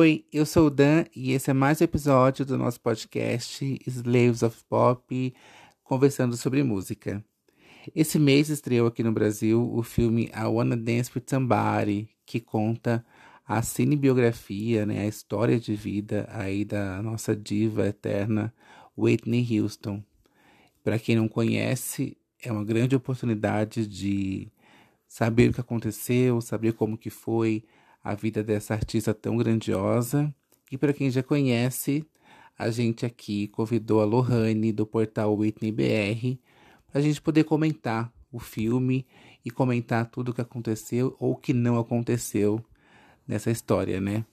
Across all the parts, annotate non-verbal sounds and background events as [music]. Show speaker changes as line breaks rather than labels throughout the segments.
Oi, eu sou o Dan e esse é mais um episódio do nosso podcast Slaves of Pop, conversando sobre música. Esse mês estreou aqui no Brasil o filme I Wanna Dance with Somebody, que conta a cinebiografia, né, a história de vida aí da nossa diva eterna Whitney Houston. Para quem não conhece, é uma grande oportunidade de saber o que aconteceu, saber como que foi a vida dessa artista tão grandiosa. E para quem já conhece, a gente aqui convidou a Lohane do portal Whitney BR para a gente poder comentar o filme e comentar tudo o que aconteceu ou que não aconteceu nessa história, né?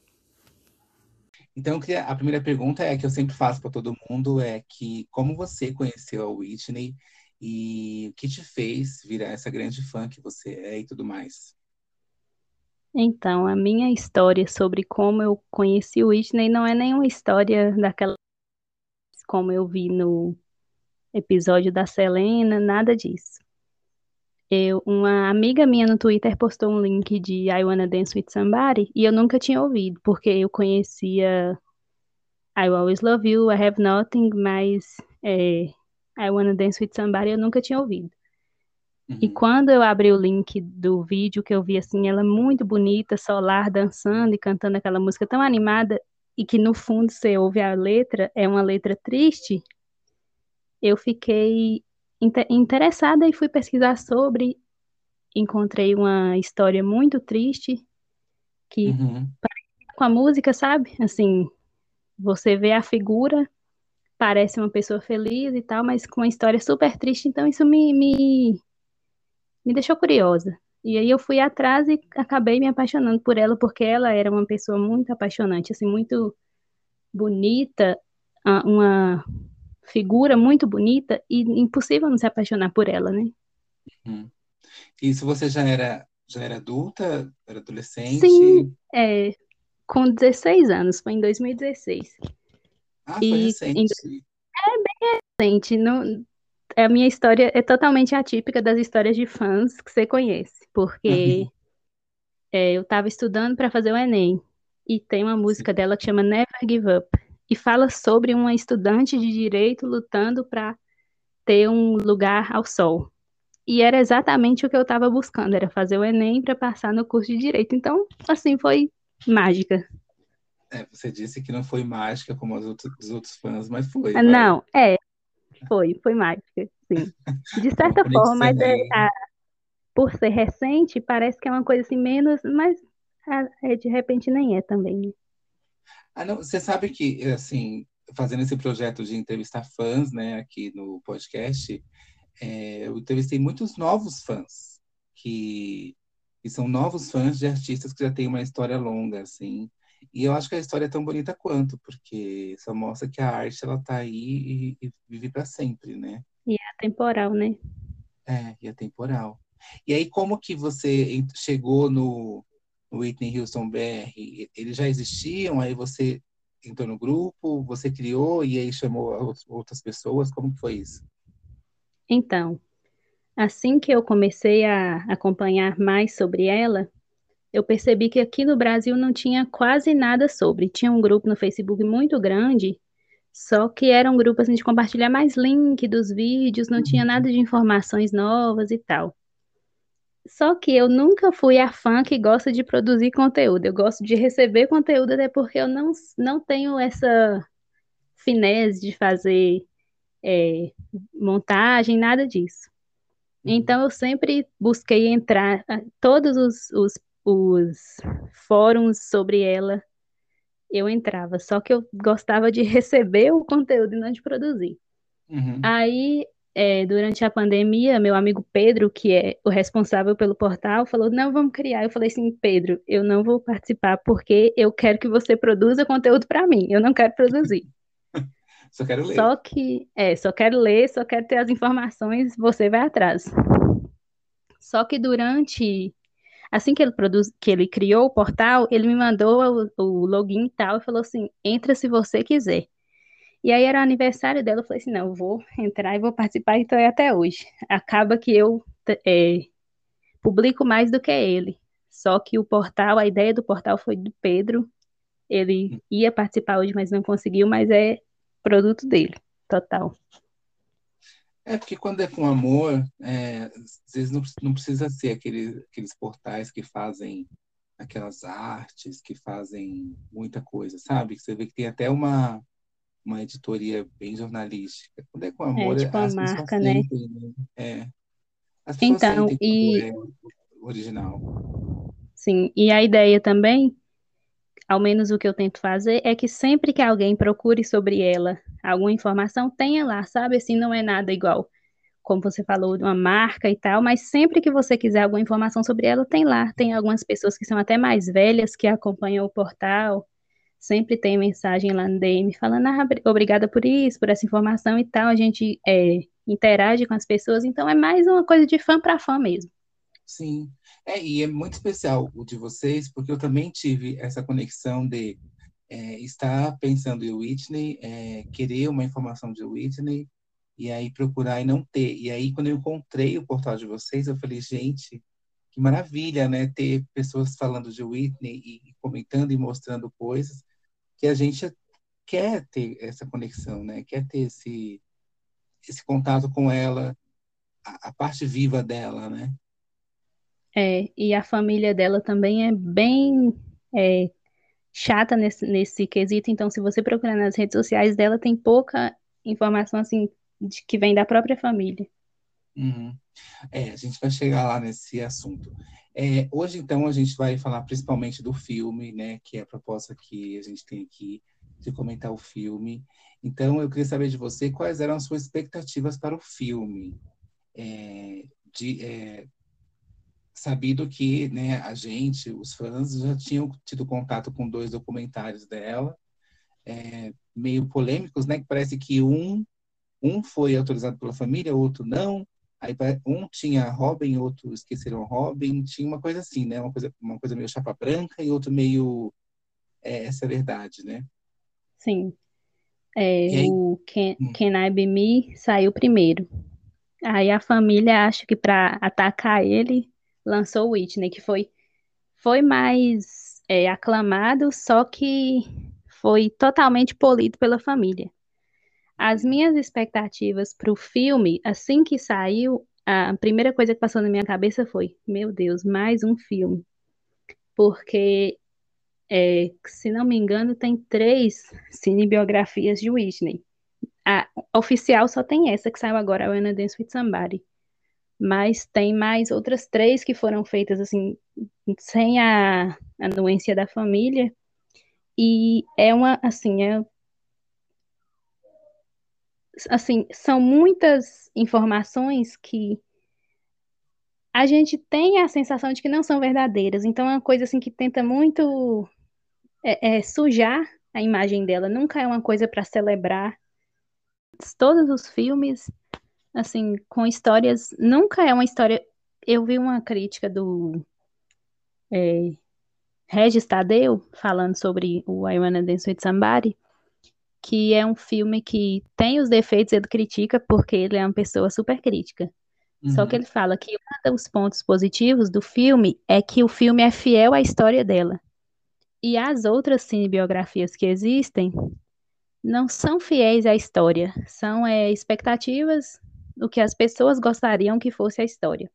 Então, a primeira pergunta é que eu sempre faço para todo mundo é que como você conheceu a Whitney e o que te fez virar essa grande fã que você é e tudo mais?
Então, a minha história sobre como eu conheci o Whitney não é nenhuma história daquela como eu vi no episódio da Selena, nada disso. Eu, uma amiga minha no Twitter postou um link de I Wanna Dance With Somebody e eu nunca tinha ouvido, porque eu conhecia I Always Love You, I Have Nothing, mas é, I Wanna Dance With Somebody eu nunca tinha ouvido. Uhum. E quando eu abri o link do vídeo, que eu vi assim, ela muito bonita, solar, dançando e cantando aquela música tão animada, e que no fundo você ouve a letra, é uma letra triste, eu fiquei inter interessada e fui pesquisar sobre. Encontrei uma história muito triste que uhum. com a música, sabe? Assim, você vê a figura, parece uma pessoa feliz e tal, mas com uma história super triste, então isso me, me me deixou curiosa. E aí eu fui atrás e acabei me apaixonando por ela, porque ela era uma pessoa muito apaixonante, assim, muito bonita, uma figura muito bonita e impossível não se apaixonar por ela, né?
Uhum. Isso você já era já era adulta, era adolescente?
Sim, é, com 16 anos, foi em 2016.
Ah, foi e, recente. Em,
é bem recente, não, a minha história é totalmente atípica das histórias de fãs que você conhece, porque uhum. é, eu estava estudando para fazer o Enem e tem uma música dela que chama Never Give Up e fala sobre uma estudante de direito lutando para ter um lugar ao sol. E era exatamente o que eu estava buscando, era fazer o Enem para passar no curso de direito. Então, assim, foi mágica.
É, você disse que não foi mágica como os outros, os outros fãs, mas foi.
Não, é, foi, foi mágica, sim. De certa forma, mas é, a, por ser recente, parece que é uma coisa assim menos, mas a, é, de repente nem é também. Né?
Ah, não, você sabe que, assim, fazendo esse projeto de entrevistar fãs, né, aqui no podcast, é, eu entrevistei muitos novos fãs, que, que são novos fãs de artistas que já têm uma história longa, assim, e eu acho que a história é tão bonita quanto, porque só mostra que a arte ela tá aí e, e vive para sempre, né?
E é atemporal, né?
É, e é temporal. E aí, como que você chegou no, no Whitney Houston BR? Eles já existiam, aí você entrou no grupo, você criou e aí chamou outras pessoas? Como que foi isso?
Então, assim que eu comecei a acompanhar mais sobre ela, eu percebi que aqui no Brasil não tinha quase nada sobre. Tinha um grupo no Facebook muito grande, só que era um grupo assim, de compartilhar mais link dos vídeos, não tinha nada de informações novas e tal. Só que eu nunca fui a fã que gosta de produzir conteúdo. Eu gosto de receber conteúdo, até porque eu não, não tenho essa finesse de fazer é, montagem, nada disso. Uhum. Então eu sempre busquei entrar todos os, os os fóruns sobre ela, eu entrava. Só que eu gostava de [laughs] receber o conteúdo e não de produzir. Uhum. Aí, é, durante a pandemia, meu amigo Pedro, que é o responsável pelo portal, falou: Não, vamos criar. Eu falei assim: Pedro, eu não vou participar porque eu quero que você produza conteúdo para mim. Eu não quero produzir. [laughs]
só quero ler.
Só que, é, só quero ler, só quero ter as informações, você vai atrás. Só que durante Assim que ele produz, que ele criou o portal, ele me mandou o, o login e tal, e falou assim: entra se você quiser. E aí era o aniversário dela, eu falei assim, não, eu vou entrar e vou participar, então é até hoje. Acaba que eu é, publico mais do que ele. Só que o portal, a ideia do portal foi do Pedro, Ele ia participar hoje, mas não conseguiu, mas é produto dele, total.
É porque quando é com amor, é, às vezes não, não precisa ser aquele, aqueles portais que fazem aquelas artes, que fazem muita coisa, sabe? Você vê que tem até uma, uma editoria bem jornalística. Quando é com amor,
é, tipo
as pessoas
marca, né?
sentem, né? É. As pessoas
Então,
sentem
e
é original.
sim, e a ideia também, ao menos o que eu tento fazer, é que sempre que alguém procure sobre ela alguma informação, tenha lá, sabe? Assim, não é nada igual, como você falou, de uma marca e tal, mas sempre que você quiser alguma informação sobre ela, tem lá. Tem algumas pessoas que são até mais velhas que acompanham o portal, sempre tem mensagem lá no DM falando, ah, obri- obrigada por isso, por essa informação e tal. A gente é, interage com as pessoas, então é mais uma coisa de fã para fã mesmo.
Sim. É, e é muito especial o de vocês, porque eu também tive essa conexão de é, estar pensando em Whitney, é, querer uma informação de Whitney, e aí procurar e não ter. E aí, quando eu encontrei o portal de vocês, eu falei, gente, que maravilha, né? Ter pessoas falando de Whitney e, comentando e mostrando coisas que a gente quer ter essa conexão, né? Quer ter esse, esse contato com ela, a, a parte viva dela, né?
É, e a família dela também é bem é, chata nesse, nesse quesito, então se você procurar nas redes sociais dela, tem pouca informação assim de que vem da própria família.
Uhum. É, a gente vai chegar lá nesse assunto. É, hoje, então, a gente vai falar principalmente do filme, né? Que é a proposta que a gente tem aqui de comentar o filme. Então, eu queria saber de você quais eram as suas expectativas para o filme. É, de, é, sabido que, né, a gente, os fãs, já tinham tido contato com dois documentários dela, é, meio polêmicos, né? Que parece que um, um foi autorizado pela família, outro não. Aí um tinha Robin, outro esqueceram Robin, tinha uma coisa assim, né? Uma coisa, uma coisa meio chapa branca e outro meio é, essa é a verdade, né?
Sim, é,
aí,
o Can,
hum,
Can I Be Me saiu primeiro. Aí a família acha que para atacar ele lançou Whitney, que foi, foi mais é, aclamado, só que foi totalmente polido pela família. As minhas expectativas para o filme, assim que saiu, a primeira coisa que passou na minha cabeça foi: Meu Deus, mais um filme. Porque, é, se não me engano, tem três cinebiografias de Whitney. A oficial só tem essa que saiu agora, a Wanna Dance with Somebody. Mas tem mais outras três que foram feitas assim, sem a anuência da família. E é uma, assim, é, assim, são muitas informações que a gente tem a sensação de que não são verdadeiras. Então é uma coisa assim que tenta muito é, é, sujar a imagem dela. Nunca é uma coisa para celebrar. Todos os filmes, assim, com histórias, nunca é uma história. Eu vi uma crítica do é, Regis Tadeu falando sobre o I Wanna Dance with Somebody, que é um filme que tem os defeitos, ele critica porque ele é uma pessoa super crítica. Só que
uhum,
ele fala que um dos pontos positivos do filme é que o filme é fiel à história dela. E as outras cinebiografias que existem não são fiéis à história, são é, expectativas do que as pessoas gostariam que fosse a história.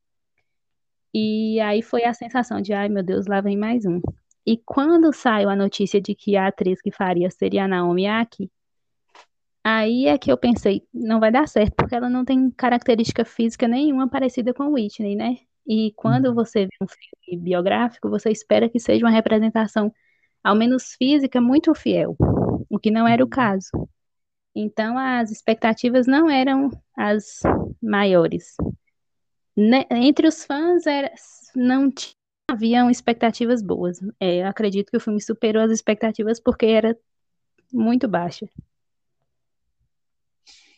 E aí foi a sensação de, ai meu Deus, lá vem mais um. E quando saiu a notícia de que a atriz que faria seria a Naomi Aki, aí é que eu pensei, não vai dar certo, porque ela não tem característica física nenhuma parecida com Whitney, né? E quando
uhum,
você vê um filme biográfico, você espera que seja uma representação, ao menos física, muito fiel, o que não era o
uhum.
caso. Então, as expectativas não eram as maiores. Ne- Entre os fãs, era, não haviam expectativas boas. É, eu acredito que o filme superou as expectativas porque era muito baixa.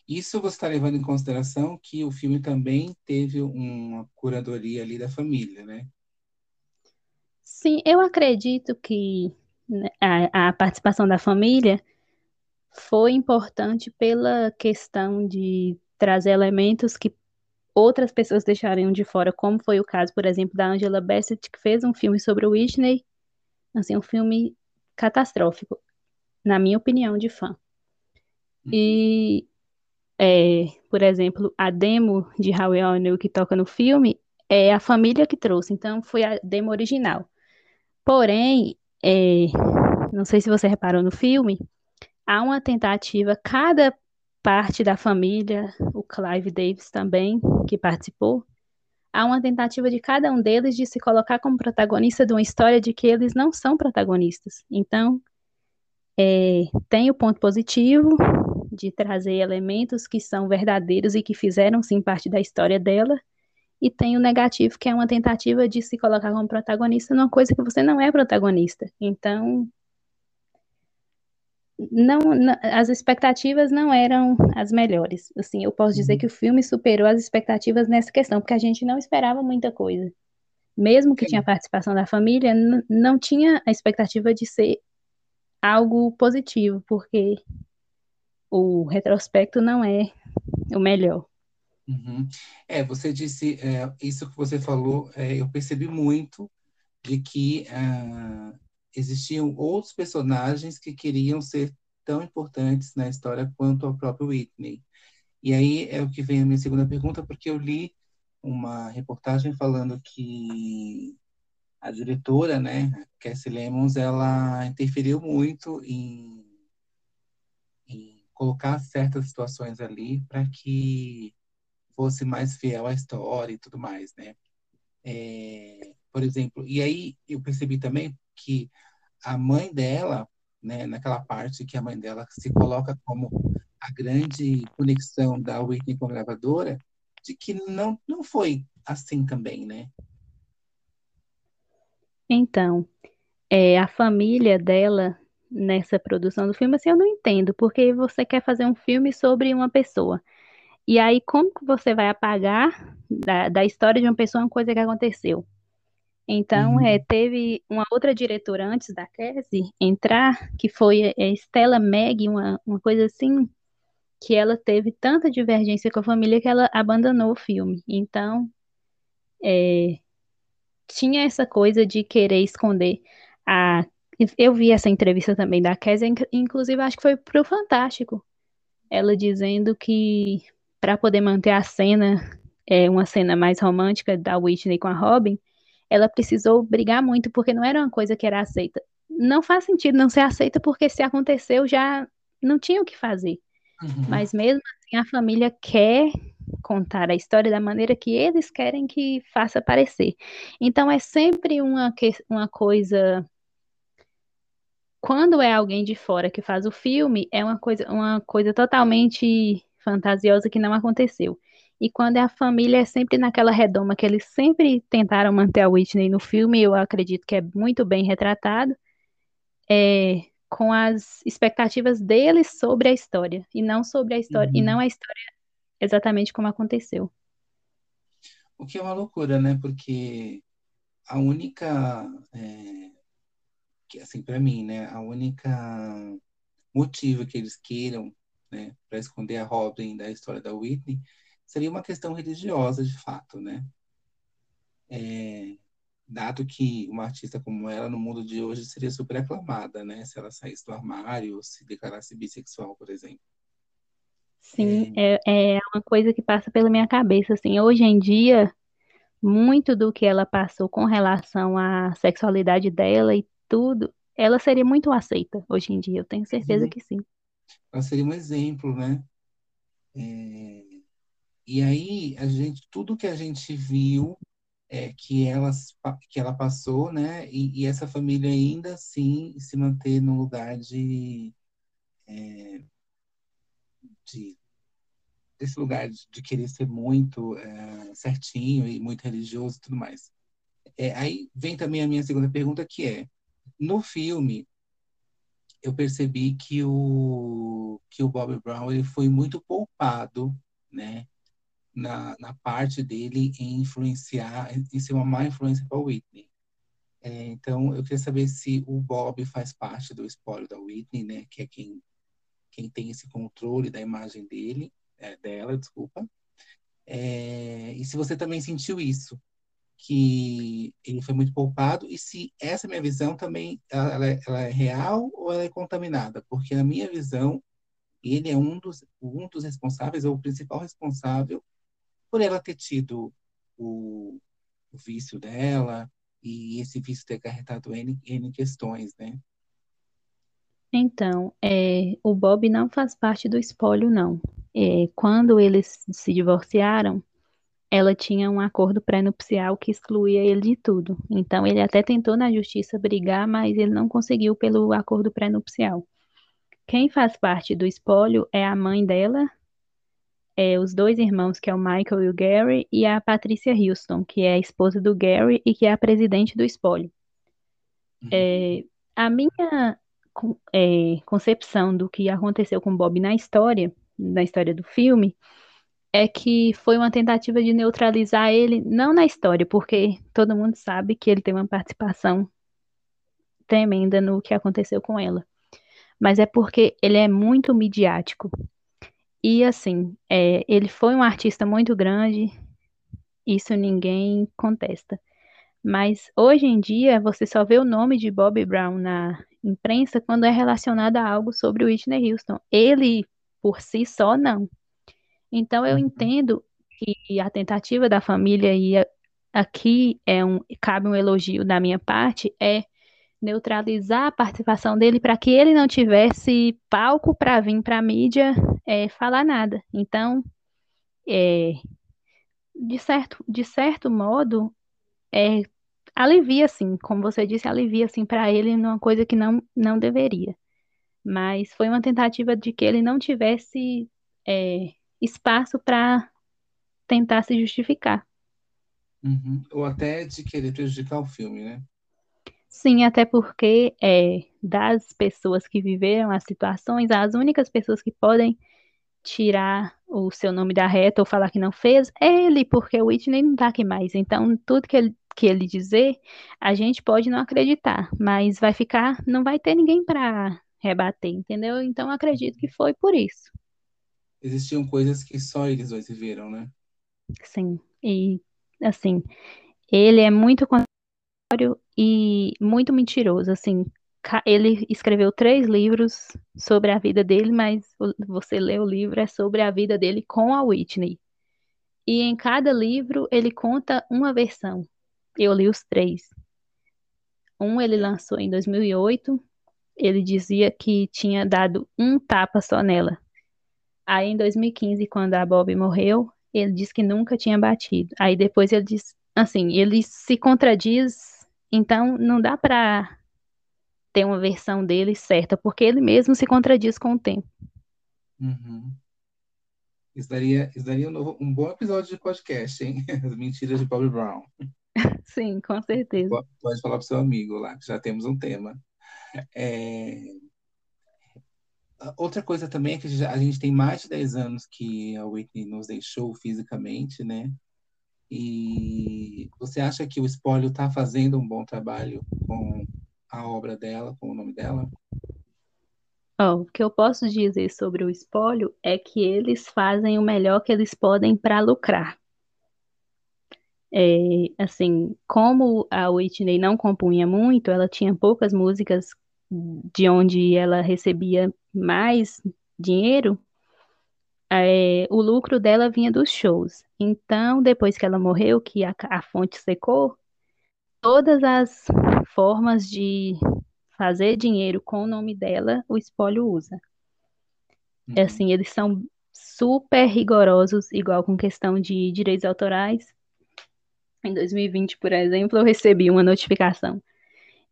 Isso você está levando em consideração que o filme também teve uma curadoria ali da família, né?
Sim, eu acredito que né, a, a participação da família foi importante pela questão de trazer elementos que outras pessoas deixariam de fora, como foi o caso, por exemplo, da Angela Bassett, que fez um filme sobre o Whitney, assim, um filme catastrófico, na minha opinião de fã. E, é, por exemplo, a demo de How We All Knew que toca no filme é a família que trouxe, então foi a demo original. Porém, é, não sei se você reparou no filme, há uma tentativa, cada parte da família, o Clive Davis também, que participou, há uma tentativa de cada um deles de se colocar como protagonista de uma história de que eles não são protagonistas. Então, é, tem o ponto positivo de trazer elementos que são verdadeiros e que fizeram sim parte da história dela, e tem o negativo, que é uma tentativa de se colocar como protagonista numa coisa que você não é protagonista. Então, não, não, as expectativas não eram as melhores. Assim, eu posso dizer uhum. que o filme superou as expectativas nessa questão, porque a gente não esperava muita coisa. Mesmo que Sim. tinha participação da família, não tinha a expectativa de ser algo positivo, porque o retrospecto não é o melhor.
Uhum. É, você disse, é, isso que você falou, é, eu percebi muito de que uh, existiam outros personagens que queriam ser tão importantes na história quanto o próprio Whitney. E aí é o que vem a minha segunda pergunta, porque eu li uma reportagem falando que a diretora, né, Cassie Lemons, ela interferiu muito em, em colocar certas situações ali para que fosse mais fiel à história e tudo mais, né? É, por exemplo, e aí eu percebi também que a mãe dela, né, naquela parte que a mãe dela se coloca como a grande conexão da Whitney com a gravadora, de que não, não foi assim também, né?
Então, é, a família dela nessa produção do filme, assim, eu não entendo, porque você quer fazer um filme sobre uma pessoa. E aí, como que você vai apagar da, da história de uma pessoa uma coisa que aconteceu? Então, uhum. é, teve uma outra diretora antes da Cassie entrar, que foi a Stella Meg, uma, uma coisa assim, que ela teve tanta divergência com a família que ela abandonou o filme. Então, é, tinha essa coisa de querer esconder a. Eu vi essa entrevista também da Cassie, inclusive acho que foi pro Fantástico. Ela dizendo que para poder manter a cena, é, uma cena mais romântica da Whitney com a Robin, ela precisou brigar muito porque não era uma coisa que era aceita. Não faz sentido não ser aceita porque se aconteceu já não tinha o que fazer. Uhum. Mas mesmo assim a família quer contar a história da maneira que eles querem que faça parecer. Então é sempre uma, uma coisa quando é alguém de fora que faz o filme, é uma coisa, uma coisa totalmente fantasiosa que não aconteceu. E quando é a família, é sempre naquela redoma que eles sempre tentaram manter a Whitney no filme, eu acredito que é muito bem retratado, é, com as expectativas deles sobre a história, e não sobre a história, uhum. e não a história exatamente como aconteceu.
O que é uma loucura, né? Porque a única, é, que, assim, para mim, né? A única motivo que eles queiram, né, para esconder a Robin da história da Whitney seria uma questão religiosa, de fato, né? É, dado que uma artista como ela, no mundo de hoje, seria super aclamada, né? Se ela saísse do armário ou se declarasse bissexual, por exemplo.
Sim, é... é, é uma coisa que passa pela minha cabeça, assim, hoje em dia, muito do que ela passou com relação à sexualidade dela e tudo, ela seria muito aceita hoje em dia, eu tenho certeza sim. que sim.
Ela seria um exemplo, né? É... E aí, a gente, tudo que a gente viu é que, elas, que ela passou, né? E, e essa família ainda assim se manter no lugar de, é, de desse lugar de, de, querer ser muito é, certinho e muito religioso e tudo mais. É, aí vem também a minha segunda pergunta, que é, no filme, eu percebi que o, que o Bob Brown ele foi muito poupado, né? Na, na parte dele em influenciar, em ser uma má influência para Whitney. É, então, eu queria saber se o Bob faz parte do espólio da Whitney, né, que é quem, quem tem esse controle da imagem dele, é, dela, desculpa. É, e se você também sentiu isso, que ele foi muito poupado e se essa minha visão também ela, é, ela é real ou ela é contaminada, porque na minha visão ele é um dos um dos responsáveis ou o principal responsável por ela ter tido o, o vício dela e esse vício ter acarretado N, N questões, né?
Então, é, o Bob não faz parte do espólio, não. É, quando eles se divorciaram, ela tinha um acordo pré-nupcial que excluía ele de tudo. Então, ele até tentou na justiça brigar, mas ele não conseguiu pelo acordo pré-nupcial. Quem faz parte do espólio é a mãe dela, é, os dois irmãos, que é o Michael e o Gary, e a Patricia Houston, que é a esposa do Gary e que é a presidente do espólio. Uhum. É, a minha é, concepção do que aconteceu com Bob na história, na história do filme, é que foi uma tentativa de neutralizar ele, não na história, porque todo mundo sabe que ele tem uma participação tremenda no que aconteceu com ela, mas é porque ele é muito midiático. E assim, é, ele foi um artista muito grande, isso ninguém contesta. Mas hoje em dia você só vê o nome de Bob Brown na imprensa quando é relacionado a algo sobre Whitney Houston. Ele, por si só, não. Então eu uhum. entendo que a tentativa da família, e aqui é um, cabe um elogio da minha parte, é neutralizar a participação dele para que ele não tivesse palco para vir para a mídia é, falar nada. Então, é, de, certo, de certo modo, é, alivia, assim, como você disse, alivia, assim, para ele numa coisa que não, não deveria. Mas foi uma tentativa de que ele não tivesse é, espaço para tentar se justificar.
Uhum. Ou até de querer prejudicar o filme, né?
Sim, até porque é, das pessoas que viveram as situações, as únicas pessoas que podem tirar o seu nome da reta ou falar que não fez é ele, porque o Whitney não tá aqui mais. Então, tudo que ele que ele dizer, a gente pode não acreditar, mas vai ficar, não vai ter ninguém para rebater, entendeu? Então acredito que foi por isso.
Existiam coisas que só eles dois viveram, né?
Sim, e assim, ele é muito contraditório e muito mentiroso, assim, ele escreveu três livros sobre a vida dele, mas você lê o livro é sobre a vida dele com a Whitney. E em cada livro ele conta uma versão. Eu li os três. Um ele lançou em 2008. Ele dizia que tinha dado um tapa só nela. Aí em 2015, quando a Bob morreu, ele disse que nunca tinha batido. Aí depois ele diz, assim, ele se contradiz, então não dá para ter uma versão dele certa, porque ele mesmo se contradiz com o tempo.
Uhum. Isso daria, isso daria um, novo, um bom episódio de podcast, hein? [laughs] As mentiras de Bob Brown. [laughs]
Sim, com certeza.
Pode falar para seu amigo lá, que já temos um tema. É... Outra coisa também é que a gente tem mais de 10 anos que a Whitney nos deixou fisicamente, né? E você acha que o Espólio está fazendo um bom trabalho com a obra dela, com o nome dela?
Oh, o que eu posso dizer sobre o espólio é que eles fazem o melhor que eles podem para lucrar. É, assim, como a Whitney não compunha muito, ela tinha poucas músicas de onde ela recebia mais dinheiro, é, o lucro dela vinha dos shows. Então, depois que ela morreu, que a, a fonte secou, todas as formas de fazer dinheiro com o nome dela, o espólio usa. Uhum. Assim, eles são super rigorosos, igual com questão de direitos autorais. Em 2020, por exemplo, eu recebi uma notificação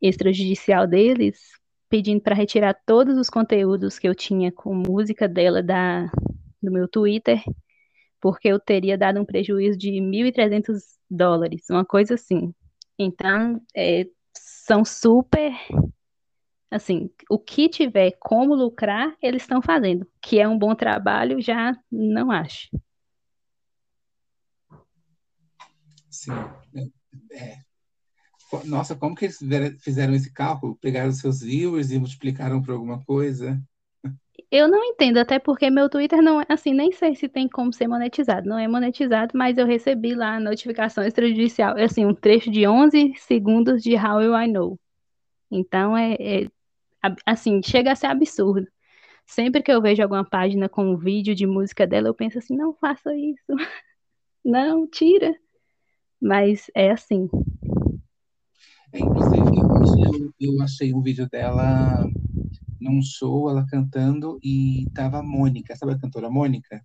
extrajudicial deles pedindo para retirar todos os conteúdos que eu tinha com música dela da, do meu Twitter, porque eu teria dado um prejuízo de 1.300 dólares, uma coisa assim. Então, é, são super. Assim, o que tiver como lucrar, eles estão fazendo. Que é um bom trabalho, já não acho.
Sim. É. Nossa, como que eles fizeram esse cálculo? Pegaram seus viewers e multiplicaram por alguma coisa?
Eu não entendo, até porque meu Twitter não é assim, nem sei se tem como ser monetizado. Não é monetizado, mas eu recebi lá a notificação extrajudicial, assim, um trecho de 11 segundos de How Will I Know. Então é, é assim, chega a ser absurdo. Sempre que eu vejo alguma página com um vídeo de música dela, eu penso assim, não faça isso. [laughs] Não, tira. Mas é assim.
É, inclusive, eu, eu achei um vídeo dela num show, ela cantando, e tava a Mônica, sabe a cantora Mônica?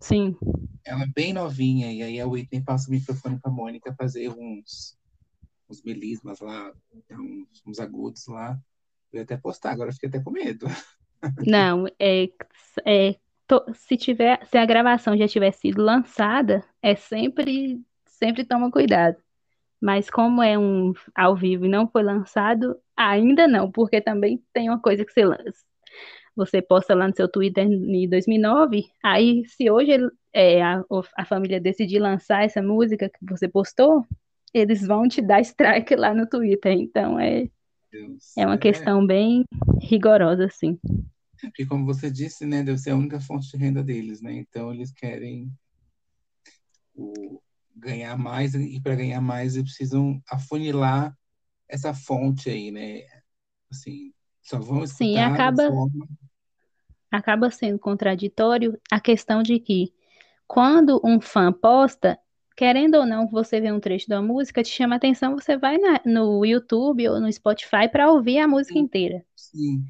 Sim.
Ela é bem novinha, e aí a Whitney passa o microfone pra Mônica fazer uns, uns melismas lá, uns, uns agudos lá. Eu ia até postar, agora fiquei até com medo. [laughs]
Não, é, é to- se tiver, se a gravação já tiver sido lançada, é sempre, sempre toma cuidado. Mas como é um ao vivo e não foi lançado, ainda não, porque também tem uma coisa que você lança. Você posta lá no seu Twitter em 2009, aí se hoje é, a, a família decidir lançar essa música que você postou, eles vão te dar strike lá no Twitter. Então é,
Deus.
é uma
É,
questão bem rigorosa, assim.
porque como você disse, né, deve ser a única fonte de renda deles, né? Então eles querem o, ganhar mais e para ganhar mais eles precisam afunilar essa fonte aí, né? Assim, só vão
Sim,
escutar da
acaba
forma.
acaba sendo contraditório a questão de que quando um fã posta, querendo ou não, você vê um trecho da música, te chama atenção, você vai na- no YouTube ou no Spotify para ouvir a música
Sim,
inteira.
sim.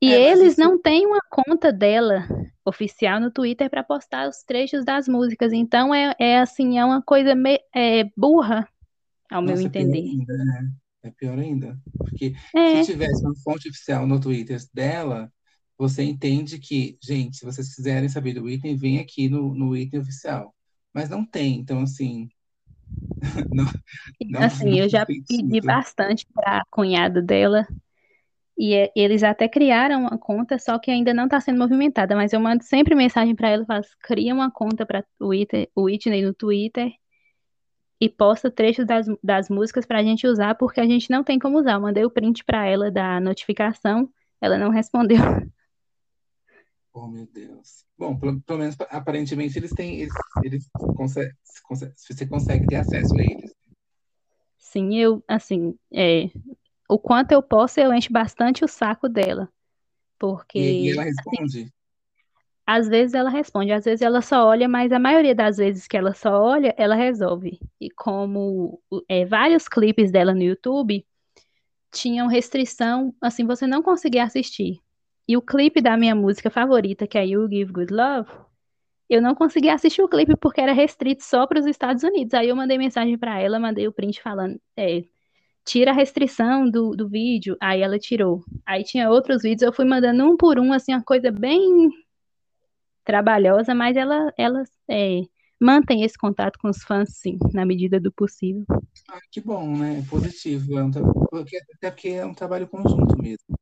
E
É,
eles
isso
não têm uma conta dela oficial no Twitter para postar os trechos das músicas. Então é, é assim, é uma coisa me, é, burra, ao meu
Nossa, pior
entender.
ainda, né? É pior ainda. Porque se
É,
tivesse uma fonte oficial no Twitter dela, você entende que, gente, se vocês quiserem saber do item, vem aqui no, no item oficial. Mas não tem, então assim, [laughs] não, não,
assim,
não
eu já pedi bastante para a cunhada dela E é- eles até criaram uma conta, só que ainda não está sendo movimentada. Mas eu mando sempre mensagem para ela, faço, cria uma conta para o Whitney no Twitter e posta trechos das, das músicas para a gente usar, porque a gente não tem como usar. Eu mandei o print para ela da notificação, ela não [laughs] respondeu.
Oh, meu Deus. Bom, pelo, pelo menos aparentemente eles têm, eles, eles conseguem, você consegue ter acesso a eles.
Sim, eu, assim, é, o quanto eu posso, eu encho bastante o saco dela,
E, e
porque
ela responde.
Às vezes ela responde, às vezes ela só olha, mas a maioria das vezes que ela só olha, ela resolve. E como é, vários clipes dela no YouTube tinham restrição, assim, você não conseguia assistir. E o clipe da minha música favorita, que é You Give Good Love, eu não conseguia assistir o clipe porque era restrito só para os Estados Unidos. Aí eu mandei mensagem para ela, mandei o print falando, é, tira a restrição do, do vídeo. Aí ela tirou. Aí tinha outros vídeos, eu fui mandando um por um, assim, uma coisa bem trabalhosa, mas ela, ela é, mantém esse contato com os fãs, sim, na medida do possível.
Ah, que bom, né? Positivo. É um tra- até porque é um trabalho conjunto mesmo.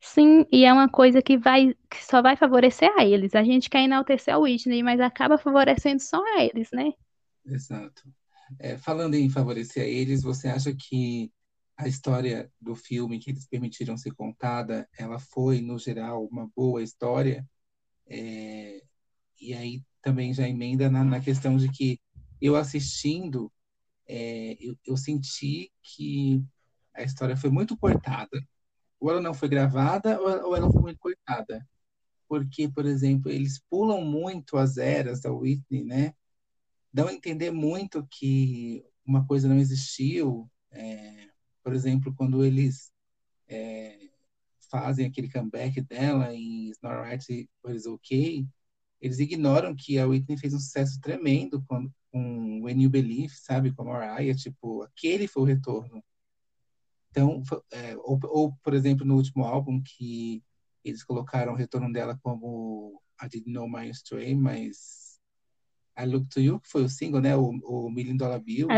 Sim, e é uma coisa que vai, que só vai favorecer a eles. A gente quer enaltecer a Whitney, mas acaba favorecendo só a eles, né?
Exato. É, falando em favorecer a eles, você acha que a história do filme que eles permitiram ser contada, ela foi, no geral, uma boa história? É, e aí também já emenda na, na questão de que eu assistindo, é, eu, eu senti que a história foi muito cortada. Ou ela não foi gravada, ou, ou ela foi muito cortada. Porque, por exemplo, eles pulam muito as eras da Whitney, né? Dão a entender muito que uma coisa não existiu. É, por exemplo, quando eles é, fazem aquele comeback dela em It's Not Right, But It's Okay, eles ignoram que a Whitney fez um sucesso tremendo com, com When You Believe, sabe? Com a Mariah, tipo, aquele foi o retorno. Então, é, ou, ou, por exemplo, no último álbum, que eles colocaram o retorno dela como I Didn't Know My Stray, mas I Look To You, que foi o single, né? O, o Million Dollar Bill.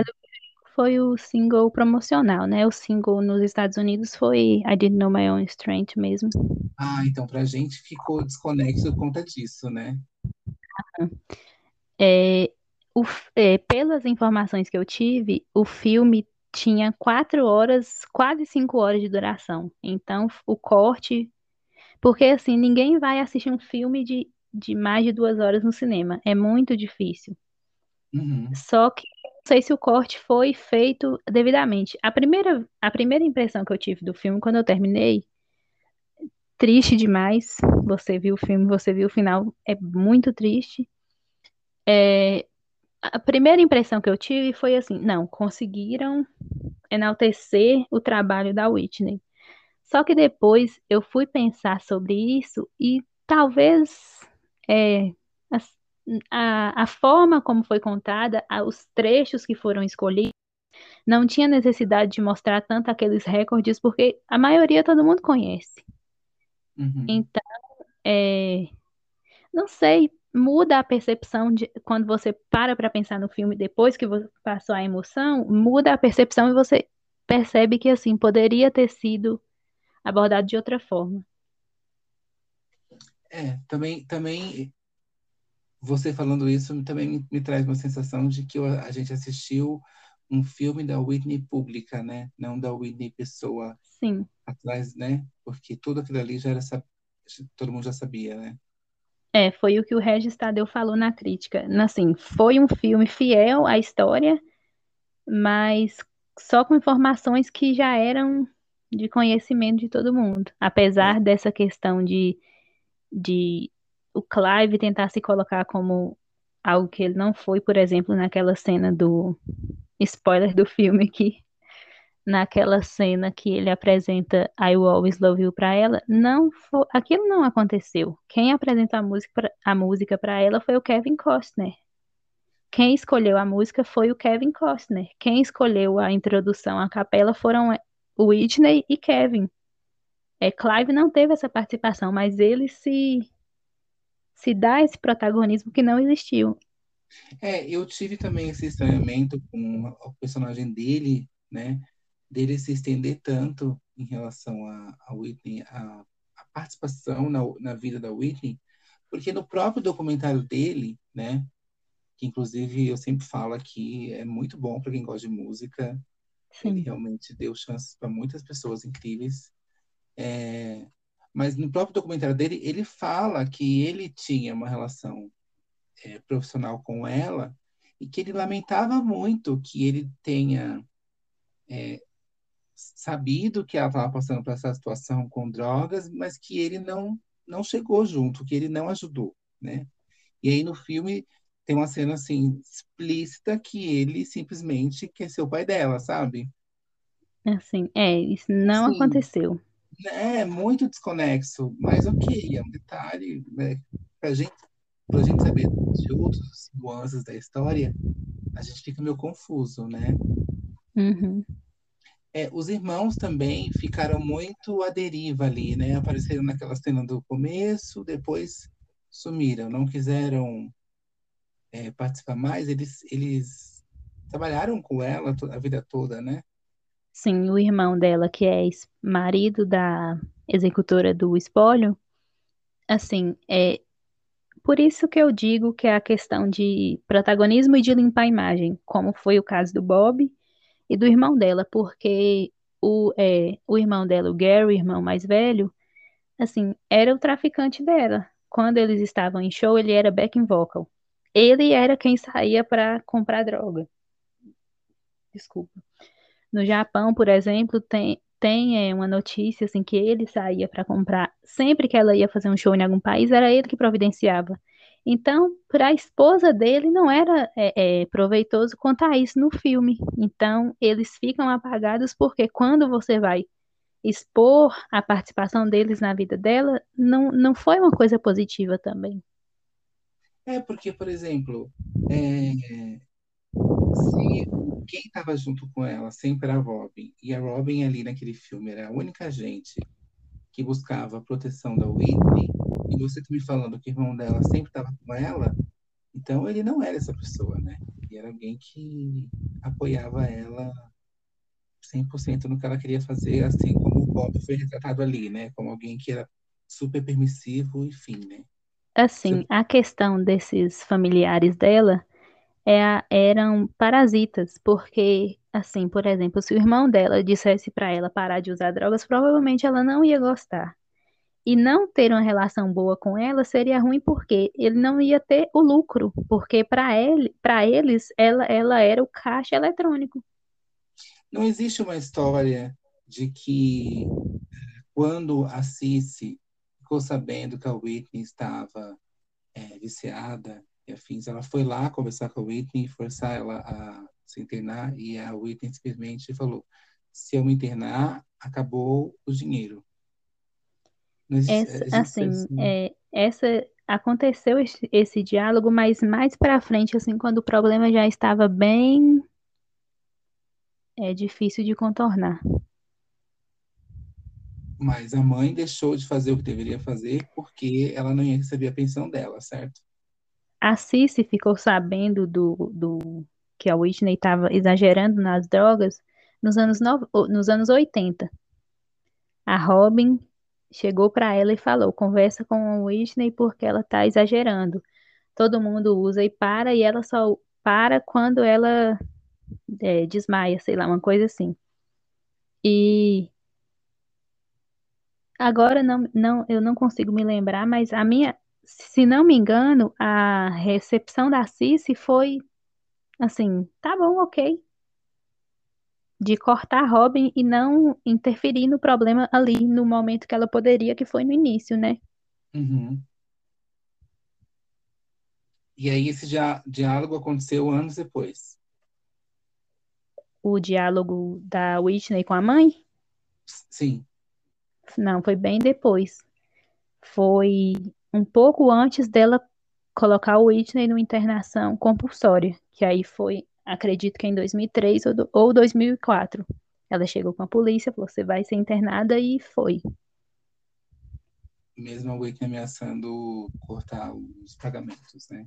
Foi o single promocional, né? O single nos Estados Unidos foi I Didn't Know My Own Strength mesmo.
Ah, então pra gente ficou desconexo por conta disso, né?
É, o, é, pelas informações que eu tive, o filme tinha quatro horas, quase cinco horas de duração. Então, o corte, Porque, assim, ninguém vai assistir um filme de, de mais de duas horas no cinema. É muito difícil.
Uhum.
Só que não sei se o corte foi feito devidamente. A primeira, a primeira impressão que eu tive do filme, quando eu terminei, triste demais. Você viu o filme, você viu o final, é muito triste. É, a primeira impressão que eu tive foi assim: não, conseguiram enaltecer o trabalho da Whitney. Só que depois eu fui pensar sobre isso e talvez é, a, a forma como foi contada, os trechos que foram escolhidos, não tinha necessidade de mostrar tanto aqueles recordes, porque a maioria todo mundo conhece.
Uhum.
Então, é, não sei, muda a percepção de quando você para para pensar no filme depois que você passou a emoção, muda a percepção e você percebe que assim poderia ter sido abordado de outra forma.
É, também, também você falando isso também me, me traz uma sensação de que a gente assistiu um filme da Whitney pública, né? Não da Whitney pessoa
Sim.
atrás, né? Porque tudo aquilo ali já era todo mundo já sabia, né?
É, foi o que o Regis Tadeu falou na crítica. Assim, foi um filme fiel à história, mas só com informações que já eram de conhecimento de todo mundo. Apesar é. dessa questão de, de o Clive tentar se colocar como algo que ele não foi, por exemplo, naquela cena do spoiler do filme que naquela cena que ele apresenta I Will Always Love You para ela, não foi, aquilo não aconteceu. Quem apresentou a música pra, a música para ela foi o Kevin Costner. Quem escolheu a música foi o Kevin Costner. Quem escolheu a introdução à capela foram Whitney e Kevin. É, Clive não teve essa participação, mas ele se se dá esse protagonismo que não existiu.
É, eu tive também esse estranhamento com o personagem dele, né? dele se estender tanto em relação a, a Whitney, a, a participação na, na, vida da Whitney, porque no próprio documentário dele, né, que inclusive eu sempre falo aqui, é muito bom para quem gosta de música, Sim. ele realmente deu chances para muitas pessoas incríveis. É, mas no próprio documentário dele, ele fala que ele tinha uma relação é, profissional com ela e que ele lamentava muito que ele tenha é, sabido que ela estava passando por essa situação com drogas, mas que ele não não chegou junto, que ele não ajudou, né? E aí no filme tem uma cena assim explícita que ele simplesmente quer ser o pai dela, sabe?
Assim, é, isso não assim, aconteceu.
É muito desconexo, mas ok, é um detalhe, né? Pra gente, pra gente saber de outras nuances da história, a gente fica meio confuso, né?
Uhum.
É, os irmãos também ficaram muito à deriva ali, né? Apareceram naquela cena do começo, depois sumiram, não quiseram é, participar mais. Eles, eles trabalharam com ela a vida toda, né?
Sim, o irmão dela, que é marido da executora do espólio, assim, é por isso que eu digo que é a questão de protagonismo e de limpar a imagem, como foi o caso do Bob e do irmão dela, porque o, é, o irmão dela, o Gary, o irmão mais velho, assim, era o traficante dela. Quando eles estavam em show, ele era backing vocal. Ele era quem saía para comprar droga. Desculpa. No Japão, por exemplo, tem, tem é, uma notícia assim que ele saía para comprar. Sempre que ela ia fazer um show em algum país, era ele que providenciava. Então, para a esposa dele não era é, é, proveitoso contar isso no filme. Então, eles ficam apagados porque quando você vai expor a participação deles na vida dela, não, não foi uma coisa positiva também.
É, porque, por exemplo, é, se quem estava junto com ela sempre era a Robin, e a Robin ali naquele filme era a única gente que buscava a proteção da Whitney, e você tá me falando que o irmão dela sempre estava com ela, então ele não era essa pessoa, né? Ele era alguém que apoiava ela 100% no que ela queria fazer, assim como o Bob foi retratado ali, né? Como alguém que era super permissivo, enfim, né?
Assim, a questão desses familiares dela é, eram parasitas, porque, assim, por exemplo, se o irmão dela dissesse para ela parar de usar drogas, provavelmente ela não ia gostar. E não ter uma relação boa com ela seria ruim porque ele não ia ter o lucro, porque para ele, para eles, ela, ela era o caixa eletrônico.
Não existe uma história de que quando a Cici ficou sabendo que a Whitney estava é, viciada e afins, ela foi lá conversar com a Whitney, forçar ela a se internar e a Whitney simplesmente falou: se eu me internar, acabou o dinheiro.
Essa, assim, assim. É, essa aconteceu esse, esse, diálogo, mas mais para frente, assim, quando o problema já estava bem é difícil de contornar.
Mas a mãe deixou de fazer o que deveria fazer porque ela não ia receber a pensão dela, certo?
A Cici ficou sabendo do, do que a Whitney estava exagerando nas drogas nos anos, no, nos anos 80. A Robin chegou para ela e falou: conversa com a Whitney porque ela está exagerando. Todo mundo usa e para, e ela só para quando ela é, desmaia, sei lá, uma coisa assim. E agora não, não, eu não consigo me lembrar, mas a minha, se não me engano, a recepção da Cici foi assim, tá bom, ok de cortar Robin e não interferir no problema ali no momento que ela poderia, que foi no início, né?
Uhum. E aí esse diálogo aconteceu anos depois.
O diálogo da Whitney com a mãe?
Sim.
Não, foi bem depois. Foi um pouco antes dela colocar o Whitney numa internação compulsória, que aí foi acredito que em 2003 ou, do, ou 2004. Ela chegou com a polícia, falou: você vai ser internada e foi.
Mesmo a Whitney ameaçando cortar os pagamentos, né?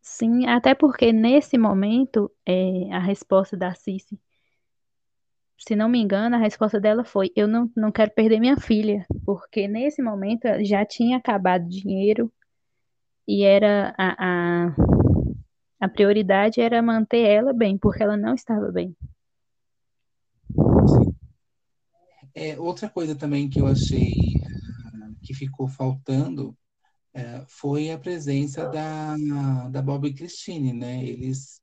Sim, até porque nesse momento é, a resposta da Cici, se não me engano, a resposta dela foi: Eu não, não quero perder minha filha, porque nesse momento já tinha acabado o dinheiro e era a, a a prioridade era manter ela bem, porque ela não estava bem.
É, outra coisa também que eu achei uh, que ficou faltando uh, foi a presença da, da Bob e Christine, né? Eles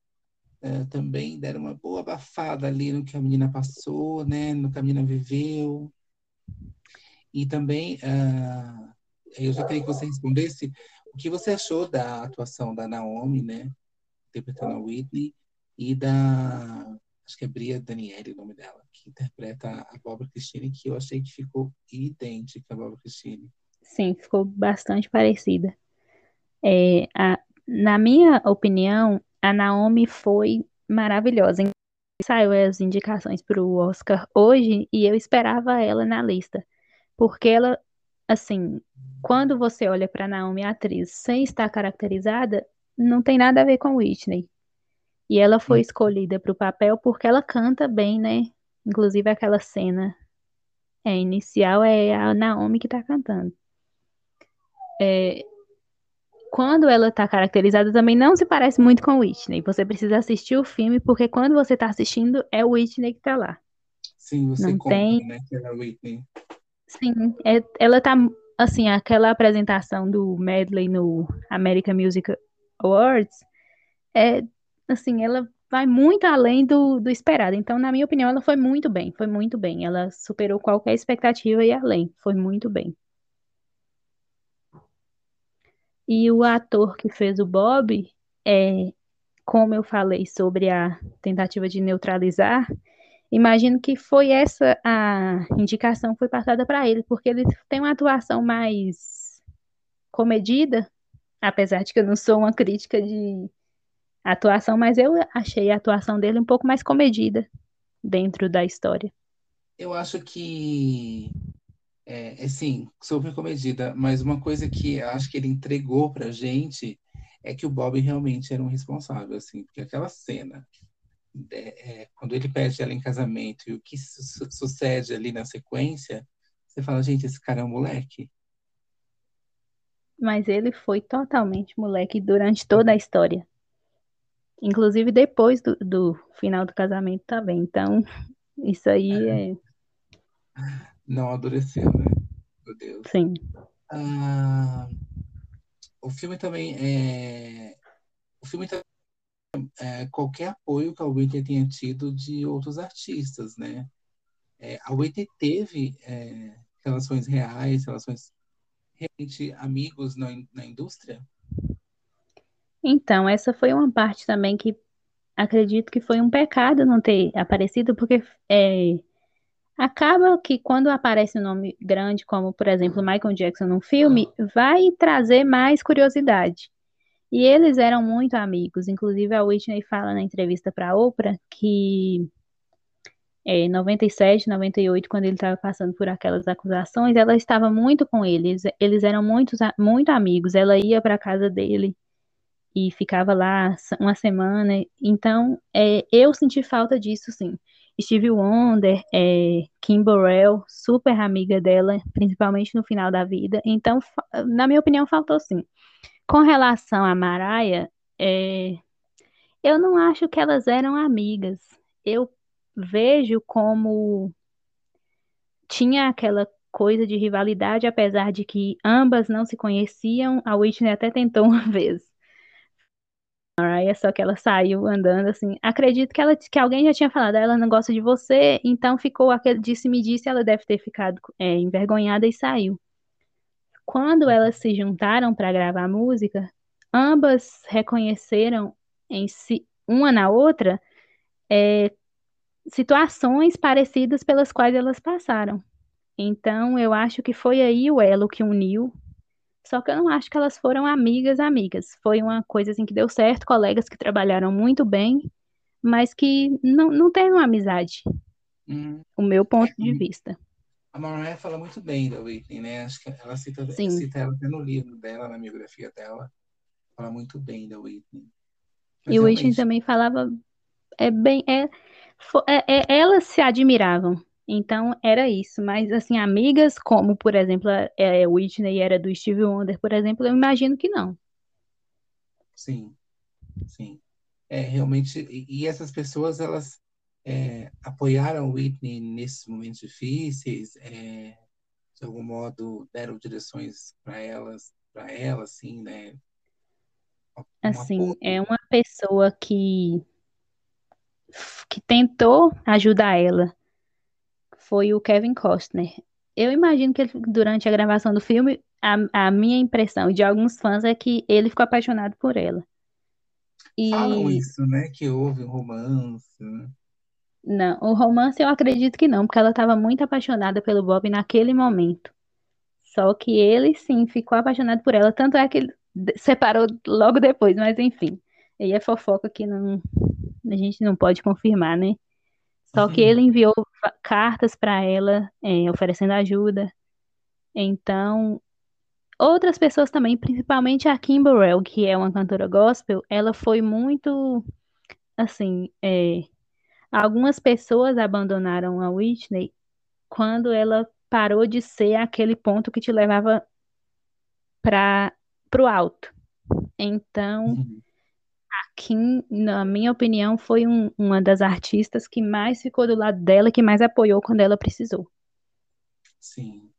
uh, também deram uma boa abafada ali no que a menina passou, né? No que a menina viveu. E também, eu já queria que você respondesse o que você achou da atuação da Naomi, né? interpretando a Whitney, e da. Acho que é Bria Daniele o nome dela, que interpreta a Barbara Christine, que eu achei que ficou idêntica a Barbara Christine.
Sim, ficou bastante parecida. É, a, na minha opinião, a Naomi foi maravilhosa. Saiu as indicações para o Oscar hoje e eu esperava ela na lista. Porque ela, assim, quando você olha para Naomi, atriz, sem estar caracterizada, não tem nada a ver com Whitney. E ela foi hum. escolhida para o papel porque ela canta bem, né? Inclusive aquela cena é, inicial é a Naomi que está cantando. É, quando ela está caracterizada também não se parece muito com Whitney. Você precisa assistir o filme porque quando você está assistindo é o Whitney que está lá.
Sim, você não compra, tem... né, que é Whitney.
Sim, é, ela está assim, aquela apresentação do medley no American Music Awards, é, assim, ela vai muito além do, do esperado. Então, na minha opinião, ela foi muito bem, foi muito bem. Ela superou qualquer expectativa e além, foi muito bem. E o ator que fez o Bob, é, como eu falei sobre a tentativa de neutralizar, imagino que foi essa a indicação que foi passada para ele, porque ele tem uma atuação mais comedida, Apesar de que eu não sou uma crítica de atuação, mas eu achei a atuação dele um pouco mais comedida dentro da história.
Eu acho que é, é sim, super comedida, mas uma coisa que acho que ele entregou pra gente é que o Bob realmente era um responsável, assim, porque aquela cena, é, quando ele pede ela em casamento e o que su sucede ali na sequência, você fala, gente, esse cara é um moleque.
Mas ele foi totalmente moleque durante toda a história. Inclusive depois do, do final do casamento também. Então, isso aí é.
Não adoeceu, né? meu Deus.
Sim.
Ah, o filme também é. O filme também é, qualquer apoio que a Whitney tenha tido de outros artistas, né? É, a Whitney teve é, relações reais, relações realmente amigos na, na indústria?
Então, essa foi uma parte também que acredito que foi um pecado não ter aparecido, porque é, acaba que quando aparece um nome grande, como por exemplo Michael Jackson num filme, vai trazer mais curiosidade. E eles eram muito amigos. Inclusive, a Whitney fala na entrevista para Oprah que é, em 97, 98, quando ele estava passando por aquelas acusações, ela estava muito com eles. Eles eram muito, muito amigos. Ela ia para a casa dele e ficava lá uma semana. Então, é, eu senti falta disso, sim. Stevie Wonder, é, Kim Burrell, super amiga dela, principalmente no final da vida. Então, na minha opinião, faltou sim. Com relação a Mariah, é, eu não acho que elas eram amigas. Eu vejo como tinha aquela coisa de rivalidade, apesar de que ambas não se conheciam. A Whitney até tentou [laughs] uma vez. Mariah, só que ela saiu andando assim. Acredito que ela que alguém já tinha falado, ela não gosta de você, então ficou aquele disse-me disse, ela deve ter ficado é, envergonhada e saiu. Quando elas se juntaram para gravar a música, ambas reconheceram em si, uma na outra, é, situações parecidas pelas quais elas passaram. Então, eu acho que foi aí o elo que uniu. Só que eu não acho que elas foram amigas, amigas. Foi uma coisa assim que deu certo, colegas que trabalharam muito bem, mas que não, não teve uma amizade. Hum. O meu ponto de vista.
A Mariah fala muito bem da Whitney, né? Acho que ela cita, cita ela até no livro dela, na biografia dela. Fala muito bem da Whitney.
Mas e o Whitney também falava é bem é, é, é, elas se admiravam. Então era isso, mas assim, amigas como, por exemplo, a, a Whitney era do Steve Wonder, por exemplo, eu imagino que não.
Sim. Sim. É, realmente, e, e essas pessoas, elas é, apoiaram Whitney nesses momentos difíceis, é, de algum modo deram direções para elas, para ela, assim, né?
Um assim, é uma pessoa que que tentou ajudar ela. Foi o Kevin Costner. Eu imagino que ele, durante a gravação do filme, a, a minha impressão de alguns fãs é que ele ficou apaixonado por ela.
E... Falam isso, né? Que houve um romance. Né?
Não, o romance eu acredito que não, porque ela estava muito apaixonada pelo Bob naquele momento. Só que ele sim ficou apaixonado por ela, tanto é que ele separou logo depois, mas enfim. Aí é fofoca que não, a gente não pode confirmar, né? Só que ele enviou cartas para ela, é, oferecendo ajuda. Então, outras pessoas também, principalmente a Kim Burrell, que é uma cantora gospel, ela foi muito, assim, é, Algumas pessoas abandonaram a Whitney quando ela parou de ser aquele ponto que te levava para o alto. Então, uhum. Kim, na minha opinião, foi um, uma das artistas que mais ficou do lado dela, que mais apoiou quando ela precisou.
Sim.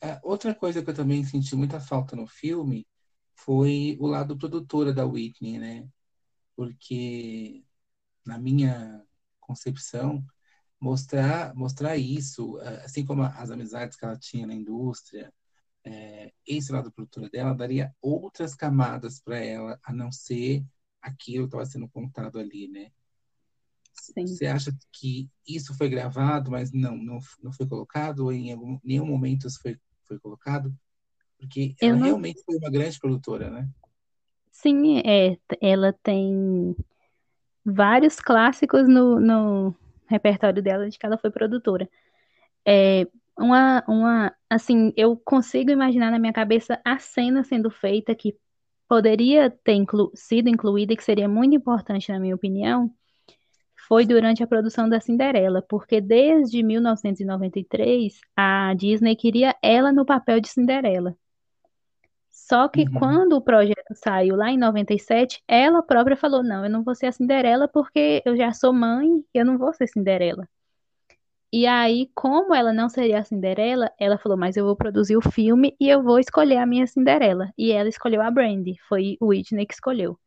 É, outra coisa que eu também senti muita falta no filme foi o lado produtora da Whitney, né? Porque na minha concepção, mostrar, mostrar isso, eh, assim como as amizades que ela tinha na indústria, é, esse lado produtora dela daria outras camadas para ela, a não ser aquilo estava sendo contado ali, né? Sim. Você acha que isso foi gravado, mas não, não, não foi colocado, ou em algum, nenhum momento isso foi, foi colocado? Porque ela não... realmente foi uma grande produtora, né?
Sim, é, ela tem vários clássicos no, no repertório dela de que ela foi produtora. É, uma, uma, assim, eu consigo imaginar na minha cabeça a cena sendo feita que poderia ter inclu sido incluída e que seria muito importante, na minha opinião, foi durante a produção da Cinderela, porque desde 1993 a Disney queria ela no papel de Cinderela. Só que uhum. quando o projeto saiu lá em 97, ela própria falou: não, eu não vou ser a Cinderela porque eu já sou mãe, eu não vou ser Cinderela. E aí, como ela não seria a Cinderela, ela falou: Mas eu vou produzir o filme e eu vou escolher a minha Cinderela. E ela escolheu a Brandy, foi o Whitney que escolheu.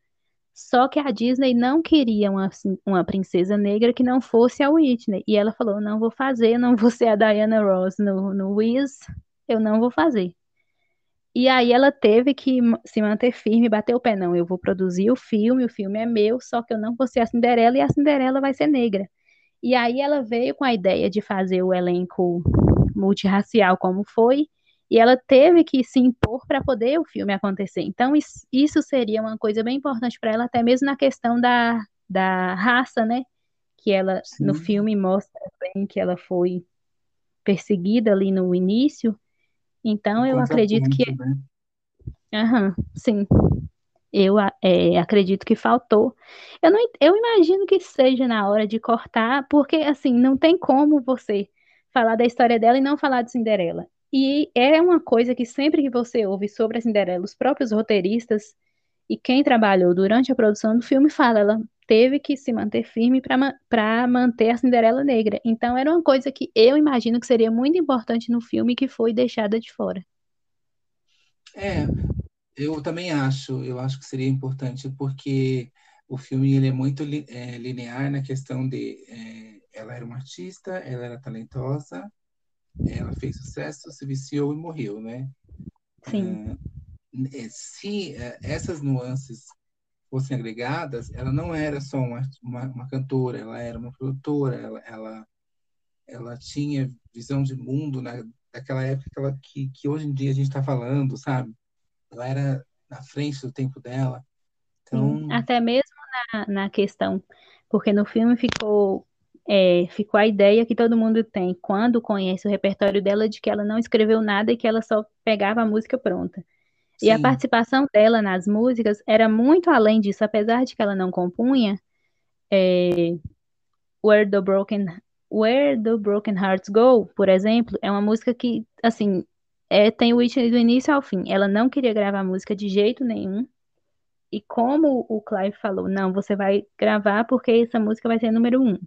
Só que a Disney não queria uma, uma princesa negra que não fosse a Whitney. E ela falou: Não vou fazer, não vou ser a Diana Ross no, no Wiz, eu não vou fazer. E aí ela teve que se manter firme, bater o pé, não, eu vou produzir o filme, o filme é meu, só que eu não vou ser a Cinderela e a Cinderela vai ser negra. E aí ela veio com a ideia de fazer o elenco multirracial como foi, e ela teve que se impor para poder o filme acontecer. Então isso seria uma coisa bem importante para ela, até mesmo na questão da, da raça, né? Que ela Sim. no filme mostra bem que ela foi perseguida ali no início. Então eu acredito que né? Aham, sim eu é, acredito que faltou. Eu, não, eu imagino que seja na hora de cortar, porque assim, não tem como você falar da história dela e não falar de Cinderela. E é uma coisa que sempre que você ouve sobre a Cinderela, os próprios roteiristas e quem trabalhou durante a produção do filme fala, ela teve que se manter firme para manter a Cinderela negra. Então era uma coisa que eu imagino que seria muito importante no filme que foi deixada de fora.
É, eu também acho, eu acho que seria importante, porque o filme ele é muito é, linear na questão de é, ela era uma artista, ela era talentosa, ela fez sucesso, se viciou e morreu, né?
Sim.
É, se é, essas nuances fossem agregadas, ela não era só uma, uma, uma cantora, ela era uma produtora, ela, ela, ela tinha visão de mundo na, daquela época que, ela, que, que hoje em dia a gente está falando, sabe? Ela era na frente do tempo dela. Então...
Sim, até mesmo na, na questão, porque no filme ficou é, ficou a ideia que todo mundo tem quando conhece o repertório dela de que ela não escreveu nada e que ela só pegava a música pronta. Sim. E a participação dela nas músicas era muito além disso, apesar de que ela não compunha. É, Where the Broken Where the Broken Hearts Go, por exemplo, é uma música que, assim, é, tem Whitney do início ao fim. Ela não queria gravar música de jeito nenhum. E como o Clive falou, não, você vai gravar porque essa música vai ser número um.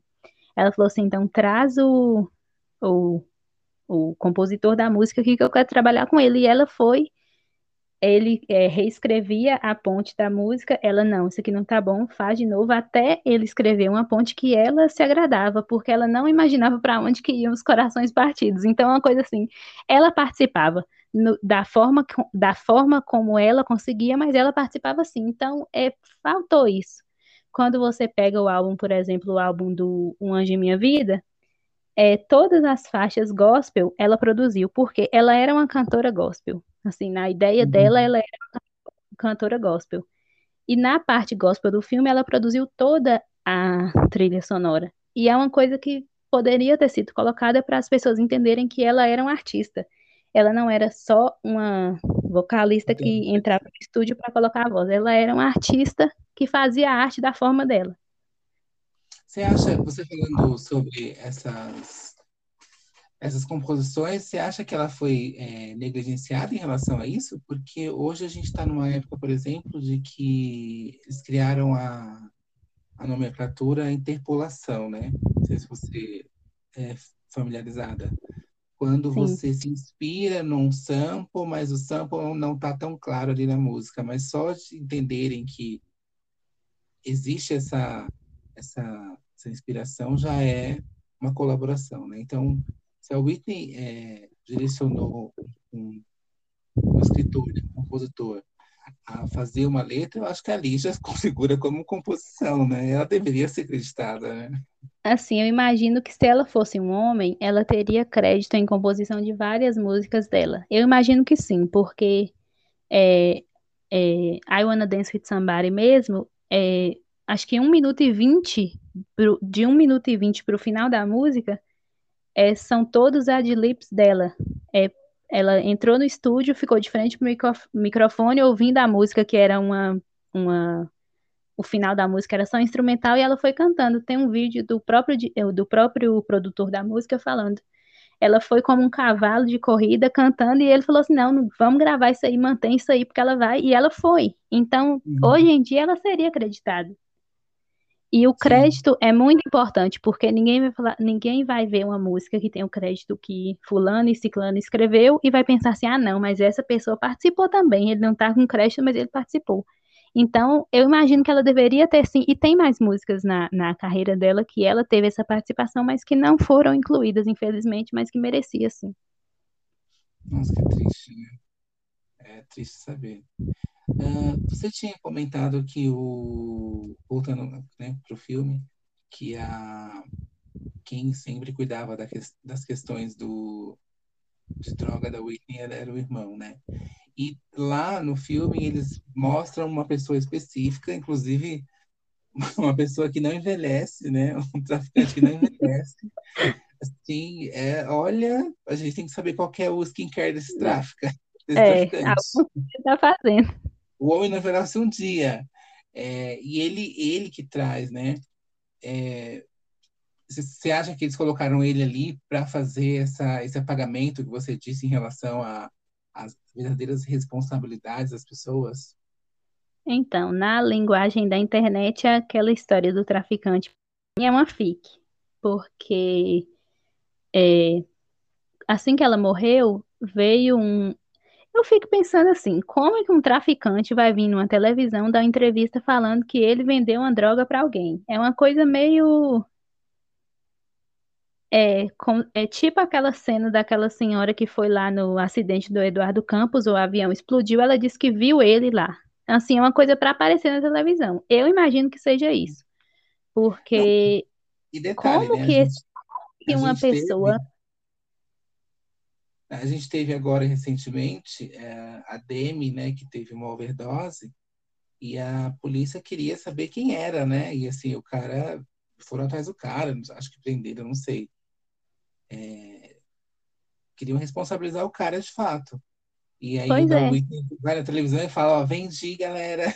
Ela falou assim, então traz o, o, o compositor da música aqui que eu quero trabalhar com ele. E ela foi ele é, reescrevia a ponte da música, ela não, isso aqui não tá bom, faz de novo, até ele escrever uma ponte que ela se agradava, porque ela não imaginava para onde que iam os corações partidos. Então, uma coisa assim, ela participava no, da, forma, da forma como ela conseguia, mas ela participava sim. Então, é, faltou isso. Quando você pega o álbum, por exemplo, o álbum do Um Anjo em Minha Vida, é, todas as faixas gospel ela produziu, porque ela era uma cantora gospel. Assim, na ideia uhum. dela, ela era uma cantora gospel. E na parte gospel do filme, ela produziu toda a trilha sonora. E é uma coisa que poderia ter sido colocada para as pessoas entenderem que ela era uma artista. Ela não era só uma vocalista que entrava no estúdio para colocar a voz. Ela era uma artista que fazia a arte da forma dela.
Você acha, você falando sobre essas essas composições, você acha que ela foi é, negligenciada em relação a isso? Porque hoje a gente está numa época, por exemplo, de que eles criaram a, a nomenclatura interpolação, né? Não sei se você é familiarizada. Quando Sim. você se inspira num sample, mas o sample não está tão claro ali na música, mas só de entenderem que existe essa, essa, essa inspiração já é uma colaboração, né? Então, se a Whitney é, direcionou um, um escritor, um compositor, a fazer uma letra, eu acho que ali já [laughs] configura como composição, né? Ela deveria ser acreditada, né?
Assim, eu imagino que se ela fosse um homem, ela teria crédito em composição de várias músicas dela. Eu imagino que sim, porque é, é, I Wanna Dance With Somebody mesmo, é, acho que um minuto e vinte, de um minuto e vinte para o final da música, é, são todos adlibs dela. É, ela entrou no estúdio, ficou de frente pro microfone, ouvindo a música, que era uma, uma. O final da música era só instrumental, e ela foi cantando. Tem um vídeo do próprio, do próprio produtor da música falando. Ela foi como um cavalo de corrida cantando, e ele falou assim: não, vamos gravar isso aí, mantém isso aí, porque ela vai. E ela foi. Então, uhum. hoje em dia, ela seria acreditada. E o crédito Sim. é muito importante, porque ninguém vai falar, ninguém vai ver uma música que tem o crédito que fulano e ciclano escreveu e vai pensar assim: "Ah, não, mas essa pessoa participou também, ele não tá com crédito, mas ele participou". Então, eu imagino que ela deveria ter sim, e tem mais músicas na, na carreira dela que ela teve essa participação, mas que não foram incluídas, infelizmente, mas que merecia sim.
Nossa, que triste, né? É triste saber. Uh, você tinha comentado que o. Voltando né, para o filme, que a quem sempre cuidava da, das questões do, de droga da Whitney era o irmão, né? E lá no filme eles mostram uma pessoa específica, inclusive [laughs] uma pessoa que não envelhece, né? [laughs] Um traficante que não envelhece. Assim, é, olha, a gente tem que saber qual é o skincare desse tráfico. [laughs] Desse
é, traficante. que tá fazendo.
O homem não envelhece um dia. É, e ele, ele que traz, né? você é, acha que eles colocaram ele ali para fazer essa, esse apagamento que você disse em relação às verdadeiras responsabilidades das pessoas?
Então, na linguagem da internet, aquela história do traficante é uma fic, porque é, assim que ela morreu, veio um, eu fico pensando assim, como é que um traficante vai vir numa televisão dar uma entrevista falando que ele vendeu uma droga para alguém? É uma coisa meio é, com, é tipo aquela cena daquela senhora que foi lá no acidente do Eduardo Campos, o avião explodiu, ela disse que viu ele lá. Assim, é uma coisa para aparecer na televisão. Eu imagino que seja isso. Porque
detalhe,
como
né?
que,
gente,
que uma pessoa teve
a gente teve agora recentemente é, a Demi, né, que teve uma overdose, e a polícia queria saber quem era, né? E assim, o cara foram atrás do cara, acho que prenderam, não sei. É, queriam responsabilizar o cara de fato. E aí
pois
o
é.
Whitney vai na televisão e fala, ó, vendi, galera.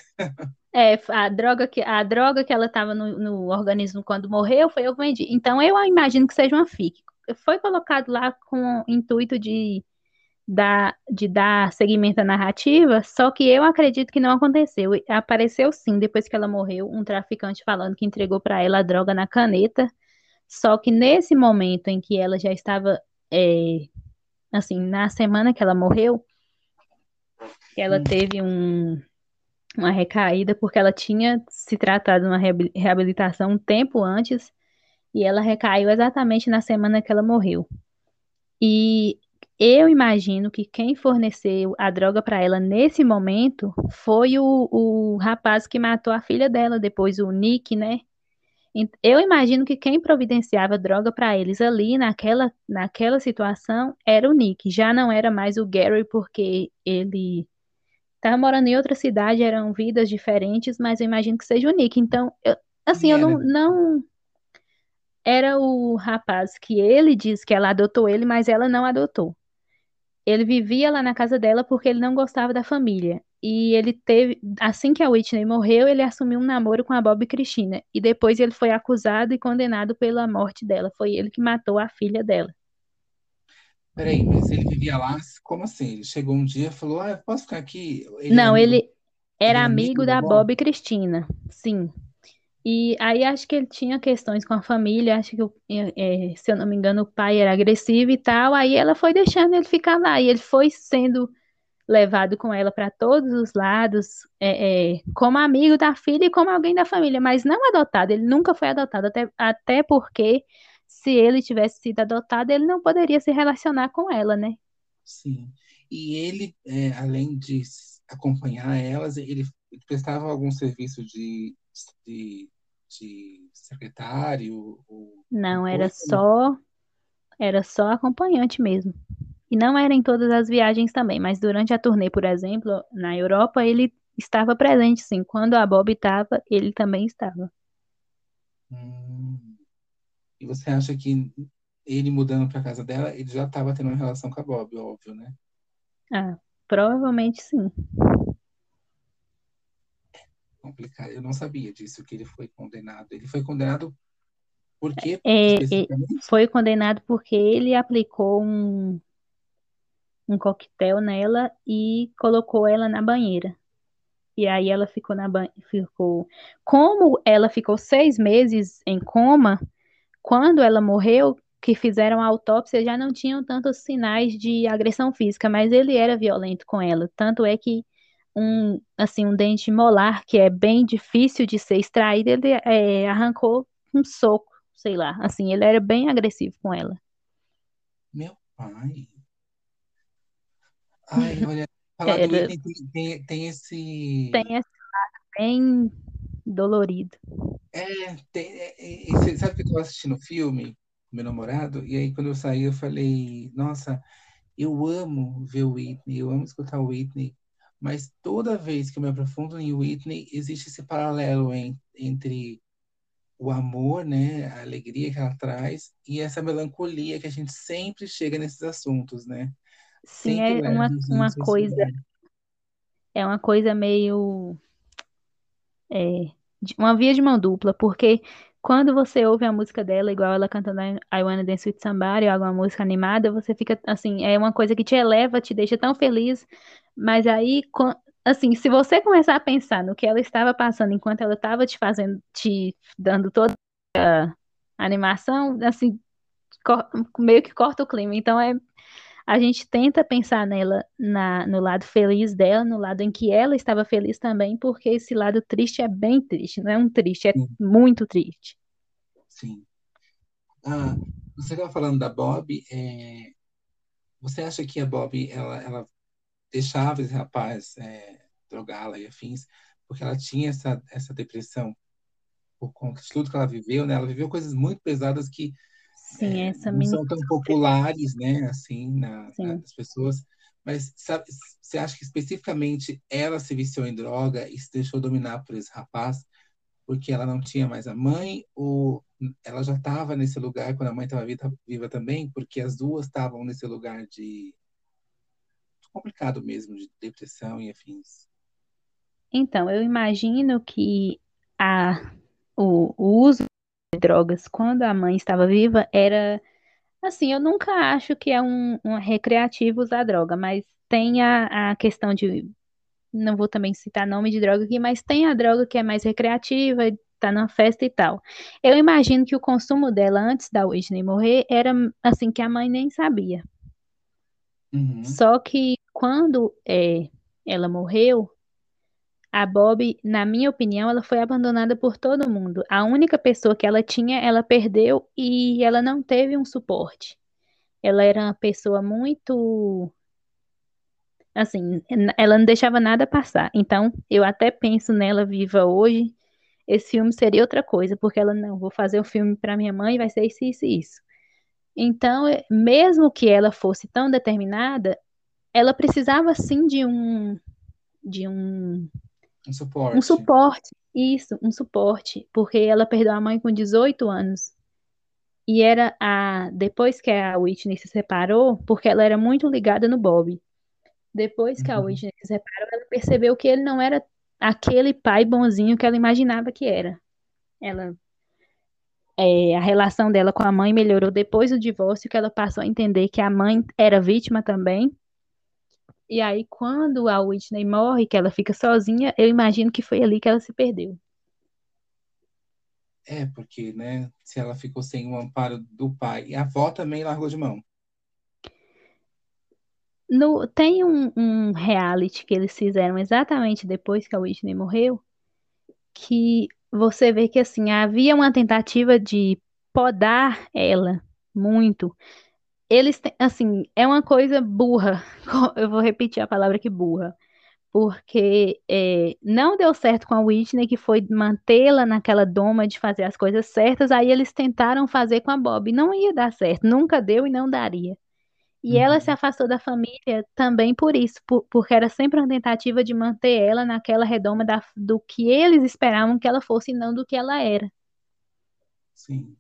É, a droga que, a droga que ela estava no, no, organismo quando morreu foi eu que vendi. Então eu imagino que seja uma FIC foi colocado lá com o intuito de dar, de dar seguimento à narrativa, só que eu acredito que não aconteceu. Apareceu sim, depois que ela morreu, um traficante falando que entregou para ela a droga na caneta, só que nesse momento em que ela já estava, é, assim, na semana que ela morreu, ela hum. teve um, uma recaída porque ela tinha se tratado de uma reabilitação um tempo antes e ela recaiu exatamente na semana que ela morreu. E eu imagino que quem forneceu a droga para ela nesse momento foi o, o rapaz que matou a filha dela, depois o Nick, né? Eu imagino que quem providenciava droga para eles ali naquela, naquela situação era o Nick, já não era mais o Gary, porque ele estava morando em outra cidade, eram vidas diferentes, mas eu imagino que seja o Nick. Então, eu, assim, eu não, não, era o rapaz que ele diz que ela adotou ele, mas ela não adotou. Ele vivia lá na casa dela porque ele não gostava da família. E ele teve, assim que a Whitney morreu, ele assumiu um namoro com a Bob Cristina. E depois ele foi acusado e condenado pela morte dela. Foi ele que matou a filha dela.
Peraí, mas ele vivia lá, como assim? Ele chegou um dia e falou: Ah, posso ficar aqui?
Ele não, era amigo, ele era amigo, amigo da Bob? Bob Cristina. Sim. E aí acho que ele tinha questões com a família, acho que, é, se eu não me engano, o pai era agressivo e tal, aí ela foi deixando ele ficar lá, e ele foi sendo levado com ela para todos os lados, é, é, como amigo da filha e como alguém da família, mas não adotado, ele nunca foi adotado, até, até porque se ele tivesse sido adotado, ele não poderia se relacionar com ela, né?
Sim, e ele, é, além de acompanhar elas, ele prestava algum serviço de de, de secretário? Ou,
não, era só era só acompanhante mesmo. E não era em todas as viagens também, mas durante a turnê, por exemplo, na Europa, ele estava presente, sim. Quando a Bob estava, ele também estava.
Hum. E você acha que ele mudando para casa dela, ele já estava tendo uma relação com a Bob, óbvio, né?
Ah, provavelmente sim
complicado. Eu não sabia disso, que ele foi condenado. Ele foi condenado por quê?
É, é foi condenado porque ele aplicou um, um coquetel nela e colocou ela na banheira. E aí ela ficou na banha, ficou. Como ela ficou seis meses em coma, quando ela morreu, que fizeram a autópsia já não tinham tantos sinais de agressão física, mas ele era violento com ela. Tanto é que um, assim, um dente molar, que é bem difícil de ser extraído, ele é, arrancou um soco, sei lá. Assim, ele era bem agressivo com ela.
Meu pai. Ai, [laughs] olha, falar do tem, tem, tem esse.
tem esse lado bem dolorido.
É, tem, é, é, sabe que eu estava assistindo o filme com meu namorado, e aí quando eu saí eu falei, nossa, eu amo ver o Whitney, eu amo escutar o Whitney, mas toda vez que eu me aprofundo em Whitney, existe esse paralelo en- entre o amor, né, a alegria que ela traz, e essa melancolia que a gente sempre chega nesses assuntos, né?
Sim,
Sempre
é uma, uma coisa, é uma coisa meio É, uma via de mão dupla, porque quando você ouve a música dela, igual ela cantando I Wanna Dance With Somebody, ou alguma música animada, você fica, assim, é uma coisa que te eleva, te deixa tão feliz, mas aí, assim, se você começar a pensar no que ela estava passando enquanto ela estava te fazendo, te dando toda a animação, assim, meio que corta o clima, então é a gente tenta pensar nela na, no lado feliz dela, no lado em que ela estava feliz também, porque esse lado triste é bem triste, não é um triste, é
Sim,
muito triste.
sim. Ah, você estava falando da Bob, é, você acha que a Bob, ela, ela deixava esse rapaz é, drogá-la e afins, porque ela tinha essa, essa depressão por conta de tudo que ela viveu, né? Ela viveu coisas muito pesadas que
Sim,
é, não são tão populares, né? Assim, na, na- nas pessoas. Mas sabe, você acha que especificamente ela se viciou em droga e se deixou dominar por esse rapaz porque ela não tinha mais a mãe ou ela já estava nesse lugar quando a mãe estava viva, viva também? Porque as duas estavam nesse lugar de complicado mesmo, de depressão e afins.
Então, eu imagino que a, o, o uso de drogas quando a mãe estava viva era, assim, eu nunca acho que é um, um recreativo usar droga, mas tem a, a questão de não vou também citar nome de droga aqui, mas tem a droga que é mais recreativa, tá na festa e tal. Eu imagino que o consumo dela antes da Whitney morrer era assim que a mãe nem sabia.
Uhum,
Só que quando é, ela morreu, a Bob, na minha opinião, ela foi abandonada por todo mundo. A única pessoa que ela tinha, ela perdeu e ela não teve um suporte. Ela era uma pessoa muito Assim, ela não deixava nada passar. Então, eu até penso nela viva hoje. Esse filme seria outra coisa, porque ela não, vou fazer um filme para minha mãe, vai ser isso, isso, isso. Então, é- mesmo que ela fosse tão determinada, ela precisava sim de um, de um,
um
um
suporte.
suporte. Isso, um suporte, porque ela perdeu a mãe com 18 anos. E era a, depois que a Whitney se separou, porque ela era muito ligada no Bob. Depois que a
Uhum,
Whitney se separou, ela percebeu que ele não era aquele pai bonzinho que ela imaginava que era. Ela, é, a relação dela com a mãe melhorou depois do divórcio, que ela passou a entender que a mãe era vítima também. E aí, quando a Whitney morre, que ela fica sozinha, eu imagino que foi ali que ela se perdeu.
É, porque, né, se ela ficou sem o amparo do pai, e a avó também largou de mão.
No, tem um, um reality que eles fizeram exatamente depois que a Whitney morreu, que você vê que assim havia uma tentativa de podar ela muito. Eles têm, assim, é uma coisa burra. [laughs] Eu vou repetir a palavra que burra, porque é, não deu certo com a Whitney, que foi mantê-la naquela doma de fazer as coisas certas. Aí eles tentaram fazer com a Bob, não ia dar certo, nunca deu e não daria. E ela se
Uhum,
afastou da família também por isso, por- porque era sempre uma tentativa de manter ela naquela redoma da- do que eles esperavam que ela fosse e não do que ela era.
sim.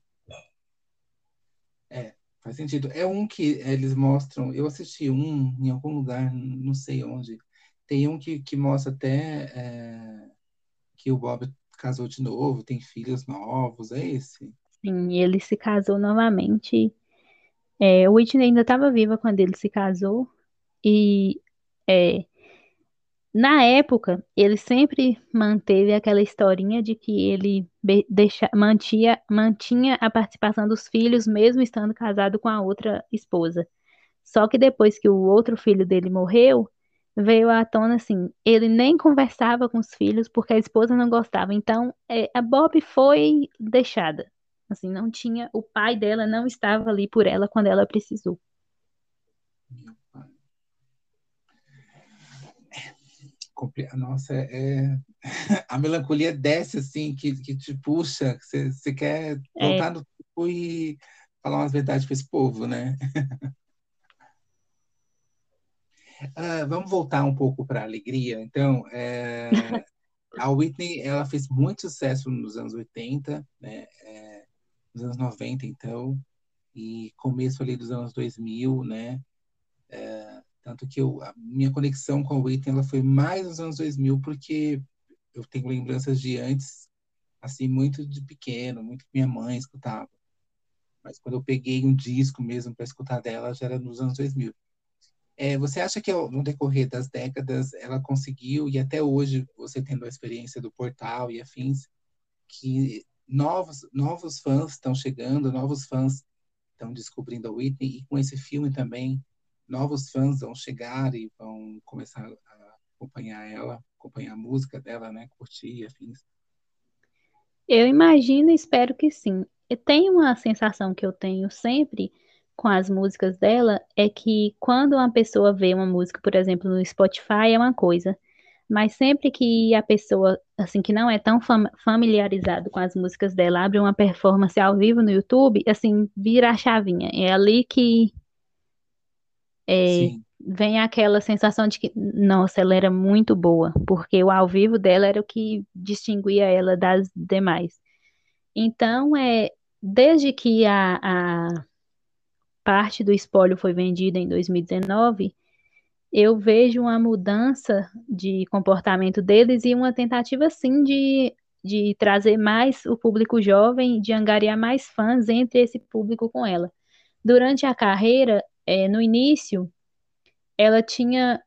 Faz sentido. É um que eles mostram. Eu assisti um em algum lugar, não sei onde. Tem um que, que mostra até é, que o Bob casou de novo, tem filhos novos. É esse?
Sim, ele se casou novamente. É, Whitney ainda estava viva quando ele se casou. E é, na época, ele sempre manteve aquela historinha de que ele deixa, mantia, mantinha a participação dos filhos, mesmo estando casado com a outra esposa. Só que depois que o outro filho dele morreu, veio à tona assim, ele nem conversava com os filhos porque a esposa não gostava. Então, é, a Bob foi deixada. Assim, não tinha, o pai dela não estava ali por ela quando ela precisou.
Meu pai. Compre- Nossa, é... [laughs] a melancolia desce assim, que, que te puxa, que você, quer
É,
voltar no tempo e falar umas verdades para esse povo, né? [laughs] Ah, vamos voltar um pouco para a alegria. Então, é, [laughs] a Whitney, ela fez muito sucesso nos anos 80, né? É, nos anos 90, então, e começo ali dos anos 2000, né? Tanto que eu, a minha conexão com a Whitney, ela foi mais nos anos 2000, porque eu tenho lembranças de antes, assim, muito de pequeno, muito que minha mãe escutava. Mas quando eu peguei um disco mesmo para escutar dela, já era nos anos 2000. É, você acha que no decorrer das décadas ela conseguiu, e até hoje, você tendo a experiência do portal e afins, que novos, novos fãs estão chegando, novos fãs estão descobrindo a Whitney, e com esse filme também, novos fãs vão chegar e vão começar a acompanhar ela, acompanhar a música dela, né? Curtir afins.
eu imagino e espero que sim. E tem uma sensação que eu tenho sempre com as músicas dela, é que quando uma pessoa vê uma música, por exemplo, no Spotify, é uma coisa. Mas sempre que a pessoa, assim, que não é tão fam- familiarizado com as músicas dela, abre uma performance ao vivo no YouTube, assim, vira a chavinha. É ali que é, vem aquela sensação de que, nossa, ela era muito boa, porque o ao vivo dela era o que distinguia ela das demais. Então, é, desde que a, a parte do espólio foi vendida em 2019, eu vejo uma mudança de comportamento deles e uma tentativa, sim, de, de trazer mais o público jovem, de angariar mais fãs entre esse público com ela. Durante a carreira, eh, no início, ela tinha.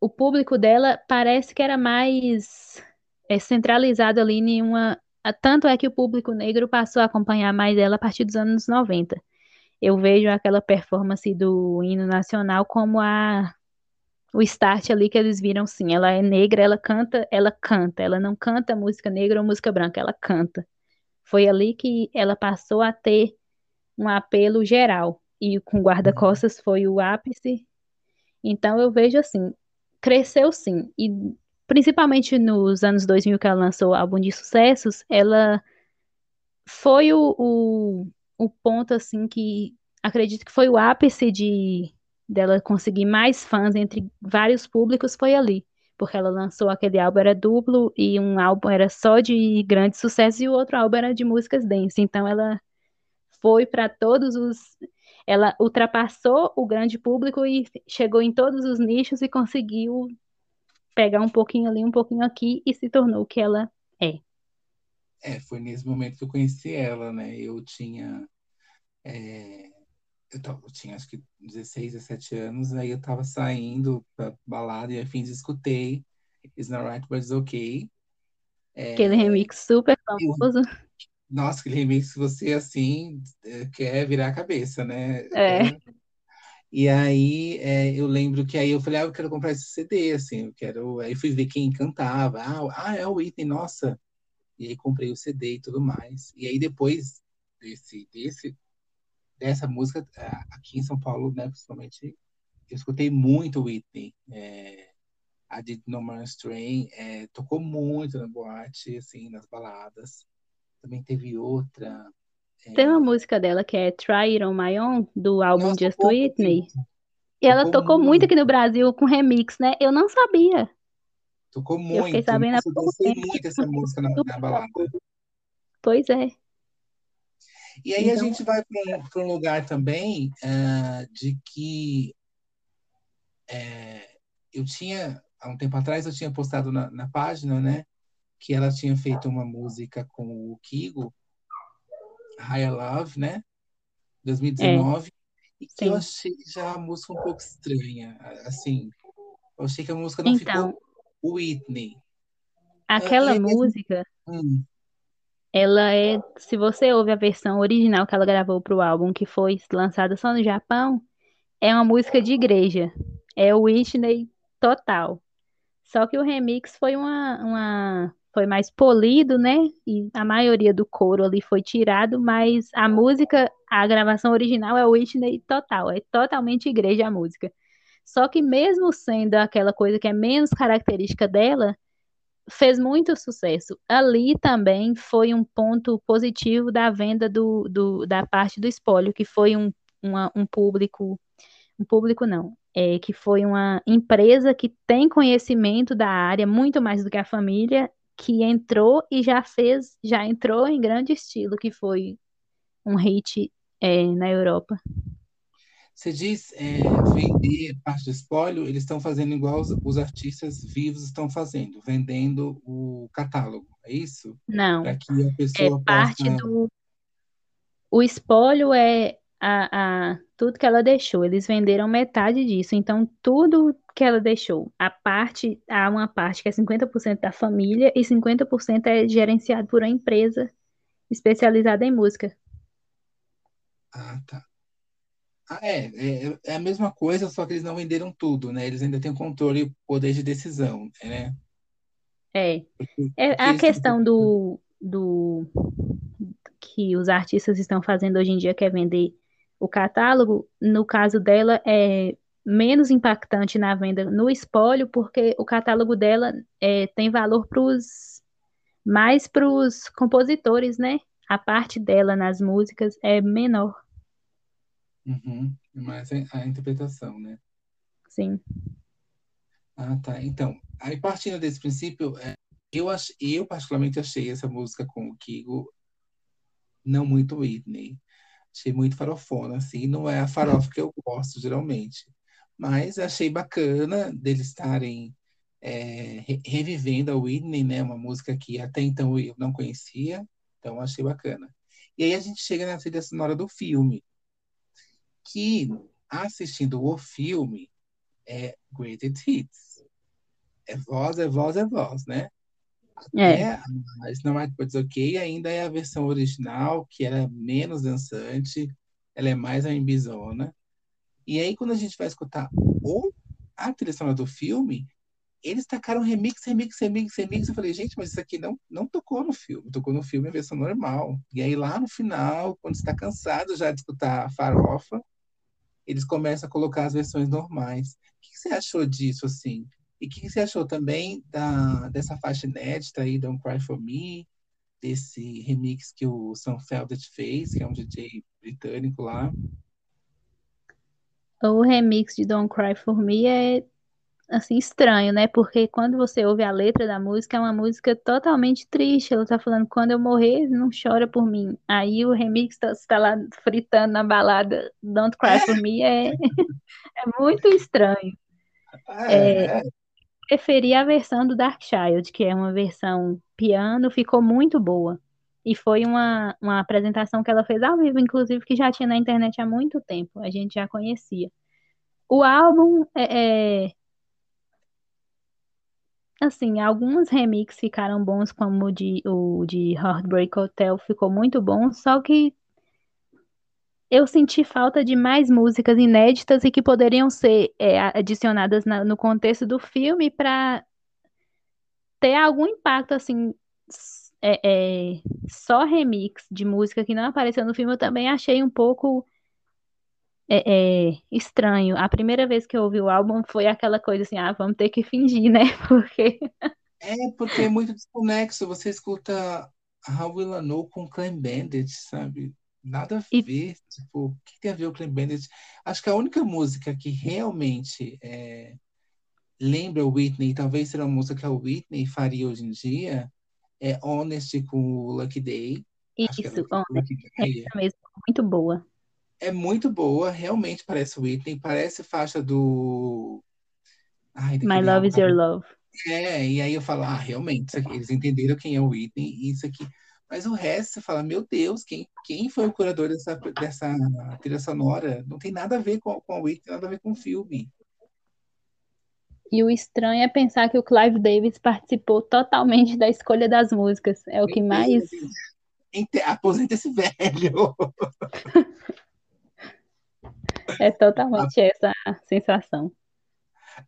O público dela parece que era mais eh, centralizado ali em uma. Tanto é que o público negro passou a acompanhar mais ela a partir dos anos 90. Eu vejo aquela performance do hino nacional como a o start ali que eles viram, sim, ela é negra, ela canta, ela canta, ela não canta música negra ou música branca, ela canta. Foi ali que ela passou a ter um apelo geral, e com guarda-costas foi o ápice. Então eu vejo assim, cresceu sim, e principalmente nos anos 2000 que ela lançou o álbum de sucessos, ela foi o, o, o ponto assim que acredito que foi o ápice de dela conseguir mais fãs entre vários públicos foi ali, porque ela lançou aquele álbum era duplo e um álbum era só de grandes sucessos e o outro álbum era de músicas dance. Então ela foi para todos os ela ultrapassou o grande público e chegou em todos os nichos e conseguiu pegar um pouquinho ali, um pouquinho aqui e se tornou o que ela é.
é, foi nesse momento que eu conheci ela, né? Eu tinha, é, eu, tava- eu tinha acho que 16, 17 anos, aí eu tava saindo pra balada e afins, escutei It's Not Right, But It's Okay.
Aquele remix super famoso.
Nossa, aquele remix, você assim, é, quer virar a cabeça, né?
É.
Quer... E aí é, eu lembro que aí eu falei, ah, eu quero comprar esse CD, assim, eu quero. Aí fui ver quem cantava. Ah, ah, é o Whitney, nossa. E aí comprei o CD e tudo mais. E aí depois desse, desse, dessa música, aqui em São Paulo, né, principalmente, eu escutei muito Whitney. É, a Did No Man's Train é, tocou muito na boate, assim, nas baladas. Também teve outra.
Tem uma
é,
música dela que é Try It On My Own, do álbum
nossa,
Just Whitney.
muito.
E ela
Tocou
tocou muito aqui no
muito.
Brasil com remix, né? Eu não sabia.
Tocou
Eu fiquei
muito.
sabendo
Nossa, eu muito essa música na, na balada.
Pois é.
E aí a
Então,
gente vai para um lugar também ah, de que é, eu tinha, há um tempo atrás, eu tinha postado na, na página, né, que ela tinha feito uma música com o Kigo, Higher Love, né,
é,
2019, e que eu
sim.
achei já a música um pouco estranha, assim, eu achei que a música não ficou
Então,
Whitney.
Aquela música, hum. ela é, se você ouve a versão original que ela gravou para o álbum, que foi lançada só no Japão, é uma música de igreja. É o Whitney total. Só que o remix foi uma, uma foi mais polido, né? E a maioria do coro ali foi tirado, mas a música, a gravação original é Whitney total, é totalmente igreja a música. Só que mesmo sendo aquela coisa que é menos característica dela, fez muito sucesso. Ali também foi um ponto positivo da venda do, do da parte do espólio, que foi um, uma, um público, um público não, é, que foi uma empresa que tem conhecimento da área muito mais do que a família que entrou e já fez, já entrou em grande estilo, que foi um hit é, na Europa.
Você diz é, vender parte do espólio, eles estão fazendo igual os, os, artistas vivos estão fazendo, vendendo o catálogo, é isso?
Não. Para que a pessoa é parte possa... do. O espólio é a, a, tudo que ela deixou. Eles venderam metade disso. Então, tudo que ela deixou, a parte, há uma parte que é 50% da família e 50% é gerenciado por uma empresa especializada em música.
Ah, tá. Ah, é, é, é, a mesma coisa, só que eles não venderam tudo, né? Eles ainda têm controle e poder de decisão, né?
É. Porque, é a questão do, do que os artistas estão fazendo hoje em dia, que é vender o catálogo, no caso dela, é menos impactante na venda no espólio, porque o catálogo dela é, tem valor pros, mais para os compositores, né? A parte dela nas músicas é menor.
Uhum. Mas a interpretação, né?
Sim.
Ah, tá. Então, aí partindo desse princípio, é, eu, ach, eu particularmente achei essa música com o Kigo não muito Whitney. Achei muito farofona, assim, não é a farofa que eu gosto, geralmente. Mas achei bacana deles estarem é, revivendo a Whitney, né? Uma música que até então eu não conhecia, então achei bacana. E aí a gente chega na trilha sonora do filme, que assistindo o filme é Greatest Hits. É voz, é voz, é voz, né?
É.
é mas não é depois ok, ainda é a versão original, que era menos dançante, ela é mais a embizona. E aí, quando a gente vai escutar o, a trilha sonora do filme, eles tacaram remix, remix, remix, remix. Eu falei, gente, mas isso aqui não, não tocou no filme, tocou no filme a versão normal. E aí, lá no final, quando está cansado já de escutar a farofa, eles começam a colocar as versões normais. O que você achou disso, assim? E o que você achou também da, dessa faixa inédita aí, Don't Cry For Me, desse remix que o Sam Feldet fez, que é um DJ britânico lá?
O remix de Don't Cry For Me é, assim, estranho, né? Porque quando você ouve a letra da música, é uma música totalmente triste. Ela tá falando, quando eu morrer, não chora por mim. Aí o remix tá, tá lá fritando na balada Don't Cry For Me é, [laughs] é muito estranho.
É, é,
preferi a versão do Dark Child, que é uma versão piano, ficou muito boa. E foi uma, uma apresentação que ela fez ao vivo, inclusive, que já tinha na internet há muito tempo, a gente já conhecia. O álbum é, é assim, alguns remixes ficaram bons, como o de, o de Heartbreak Hotel ficou muito bom, só que eu senti falta de mais músicas inéditas e que poderiam ser é, adicionadas na, no contexto do filme para ter algum impacto, assim, é, é, só remix de música que não apareceu no filme, eu também achei um pouco é, é, estranho. A primeira vez que eu ouvi o álbum foi aquela coisa assim, ah, vamos ter que fingir, né? [laughs] Porque...
É, porque é muito desconexo. Você escuta I Know com Clem Bandit, sabe? Nada a e... ver, tipo, o que tem a ver o Clean Bandit? Acho que a única música que realmente é, lembra o Whitney, talvez seja uma música que a Whitney faria hoje em dia, é Honest com o Lucky Day.
Isso, Honest, é mesmo, muito boa.
É muito boa, realmente parece Whitney, parece faixa do...
Ai, My Love is Your Love.
É, e aí eu falo, ah, realmente, eles entenderam quem é o Whitney, e isso aqui mas o resto, você fala, meu Deus, quem, quem foi o curador dessa, dessa trilha sonora? Não tem nada a ver com, com a Whitney, nada a ver com o filme.
E o estranho é pensar que o Clive Davis participou totalmente da escolha das músicas. É o que mais.
Aposenta esse velho.
é totalmente essa sensação.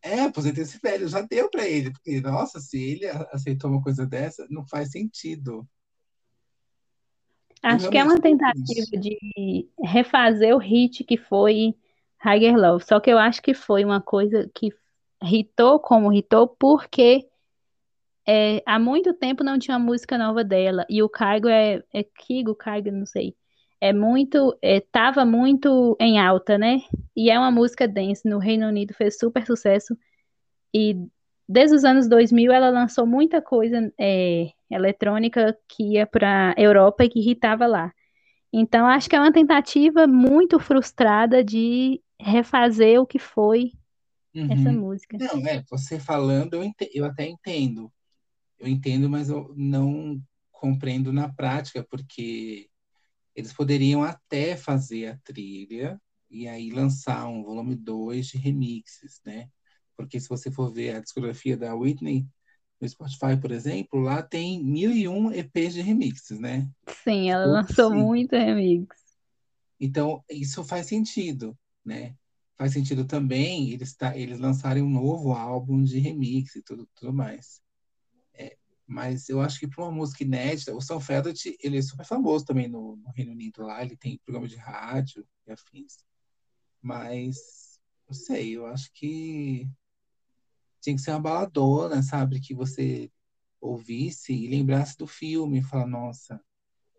É, aposenta esse velho, já deu para ele, porque, nossa, se ele aceitou uma coisa dessa, não faz sentido.
Acho que é uma tentativa de refazer o hit que foi Higher Love. Só que eu acho que foi uma coisa que hitou como hitou porque é, há muito tempo não tinha música nova dela. E o Kaigo é, é Kigo, Kaigo, não sei. É muito, é, tava muito em alta, né? E é uma música dance. No Reino Unido fez super sucesso. E desde os anos 2000 ela lançou muita coisa é, eletrônica que ia para Europa e que irritava lá. Então acho que é uma tentativa muito frustrada de refazer o que foi uhum. essa música.
Não, é, você falando eu, eu até entendo. Eu entendo, mas eu não compreendo na prática, porque eles poderiam até fazer a trilha e aí lançar um volume 2 de remixes, né? Porque se você for ver a discografia da Whitney no Spotify, por exemplo, lá tem mil e um EPs de remixes, né?
Sim, ela lançou sim. muito remix.
Então, isso faz sentido, né? Faz sentido também eles, tá, eles lançarem um novo álbum de remix e tudo, tudo mais. É, mas eu acho que para uma música inédita, o Sam Federt, ele é super famoso também no, no Reino Unido lá, ele tem programa de rádio e afins. Mas, não sei, eu acho que tinha que ser uma baladona, sabe? Que você ouvisse e lembrasse do filme e falar, nossa,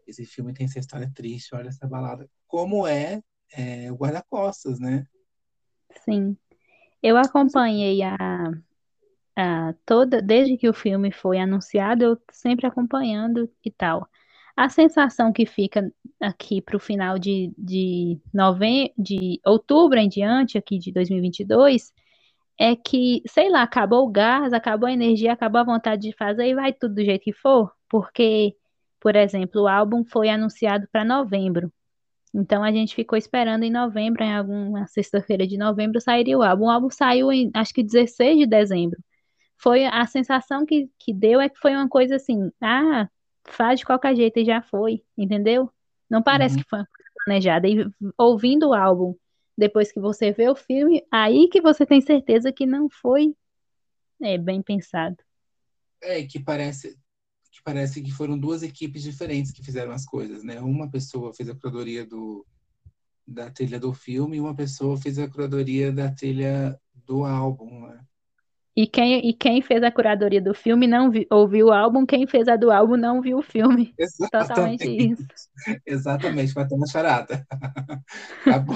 esse filme tem essa história triste, olha essa balada. Como é, é o Guarda-Costas, né?
Sim. Eu acompanhei a, a toda, desde que o filme foi anunciado, eu sempre acompanhando e tal. A sensação que fica aqui para o final de, de, nove... de outubro em diante, aqui de 2022, é que, sei lá, acabou o gás, acabou a energia, acabou a vontade de fazer e vai tudo do jeito que for, porque, por exemplo, o álbum foi anunciado para novembro. Então a gente ficou esperando em novembro, em alguma sexta-feira de novembro, sairia o álbum. O álbum saiu em acho que 16 de dezembro. Foi a sensação que, que deu é que foi uma coisa assim, ah, faz de qualquer jeito e já foi, entendeu? Não parece uhum. que foi uma coisa planejada. E ouvindo o álbum depois que você vê o filme, aí que você tem certeza que não foi é, bem pensado.
É, que parece que parece que foram duas equipes diferentes que fizeram as coisas, né? Uma pessoa fez a curadoria do, da trilha do filme e uma pessoa fez a curadoria da trilha do álbum, né?
E quem, e quem fez a curadoria do filme não vi, ouviu o álbum, quem fez a do álbum não viu o filme. [laughs] Exatamente. Totalmente isso.
Exatamente, ter uma charada. [laughs] tá bom.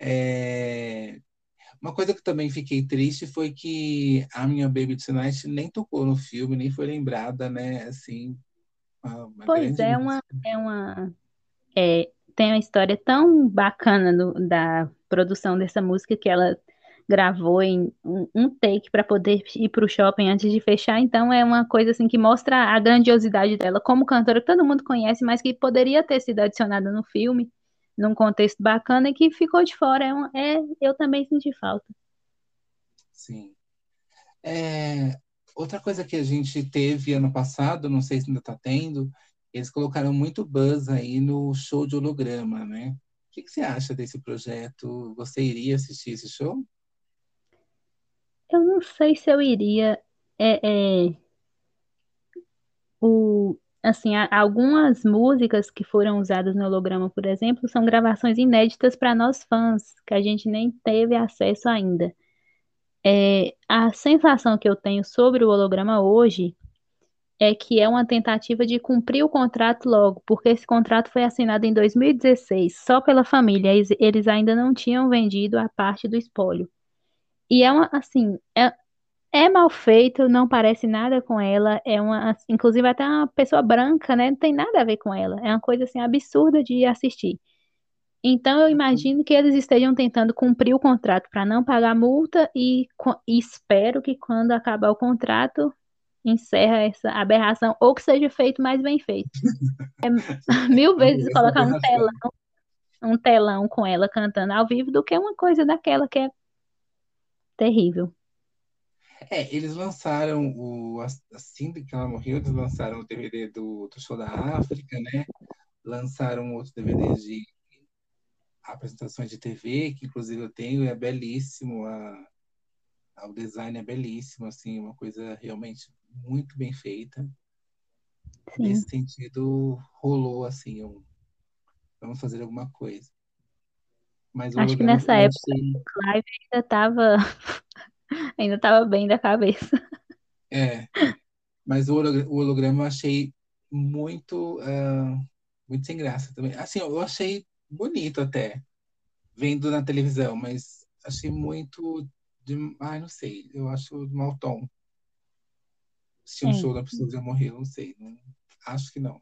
É... Uma coisa que também fiquei triste foi que a minha Baby Tonight nem tocou no filme, nem foi lembrada, né? Assim,
uma, uma pois é, uma, é uma. É, tem uma história tão bacana do, da produção dessa música que ela gravou em um, um take para poder ir para o shopping antes de fechar. Então é uma coisa assim que mostra a grandiosidade dela como cantora que todo mundo conhece, mas que poderia ter sido adicionada no filme num contexto bacana e que ficou de fora. É, um, é eu também senti falta.
Sim. É, outra coisa que a gente teve ano passado, não sei se ainda está tendo, eles colocaram muito buzz aí no show de holograma, né? O que, que você acha desse projeto? Você iria assistir esse show?
Eu não sei se eu iria. É, é, o, assim, algumas músicas que foram usadas no holograma, por exemplo, são gravações inéditas para nós fãs, que a gente nem teve acesso ainda. É, a sensação que eu tenho sobre o holograma hoje é que é uma tentativa de cumprir o contrato logo, porque esse contrato foi assinado em 2016, só pela família, eles, ainda não tinham vendido a parte do espólio. E é uma, assim, é, é mal feito, não parece nada com ela. É uma, inclusive até uma pessoa branca, né? Não tem nada a ver com ela. É uma coisa assim absurda de assistir. Então eu uhum. imagino que eles estejam tentando cumprir o contrato para não pagar multa e, e, espero que quando acabar o contrato encerra essa aberração ou que seja feito mais bem feito. [laughs] É mil vezes colocar um telão, um telão com ela cantando ao vivo do que uma coisa daquela que é terrível.
É, eles lançaram o assim que ela morreu, eles lançaram o DVD do, do show da África, né? Lançaram outro DVD de apresentações de TV, que inclusive eu tenho, e é belíssimo, a, a, o design é belíssimo, assim, uma coisa realmente muito bem feita. Sim. Nesse sentido, rolou assim, um, vamos fazer alguma coisa.
Mas Acho que nessa época o Clive ainda estava [laughs] ainda estava bem da cabeça.
É, mas o holograma eu achei muito, uh, muito sem graça também. Assim, eu achei bonito até, vendo na televisão, mas achei muito de, ai, não sei, eu acho de mau tom. Se um é. show da pessoa já morreu, não sei, não, acho que não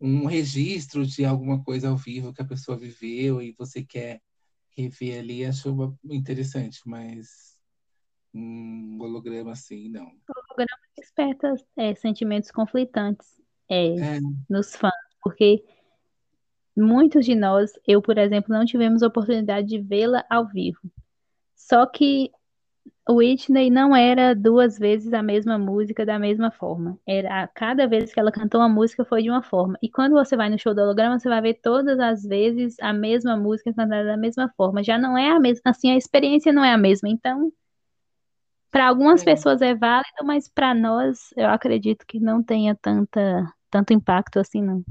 um registro de alguma coisa ao vivo que a pessoa viveu e você quer rever ali, acho interessante, mas um holograma assim, não. O
holograma desperta é, sentimentos conflitantes é, é. nos fãs, porque muitos de nós, eu, por exemplo, não tivemos oportunidade de vê-la ao vivo. Só que Whitney não era duas vezes a mesma música da mesma forma. Era cada vez que ela cantou uma música foi de uma forma. E quando você vai no show do holograma, você vai ver todas as vezes a mesma música cantada da mesma forma. Já não é a mesma, assim, a experiência não é a mesma. Então, para algumas é. pessoas é válido, mas para nós, eu acredito que não tenha tanta tanto impacto assim, não.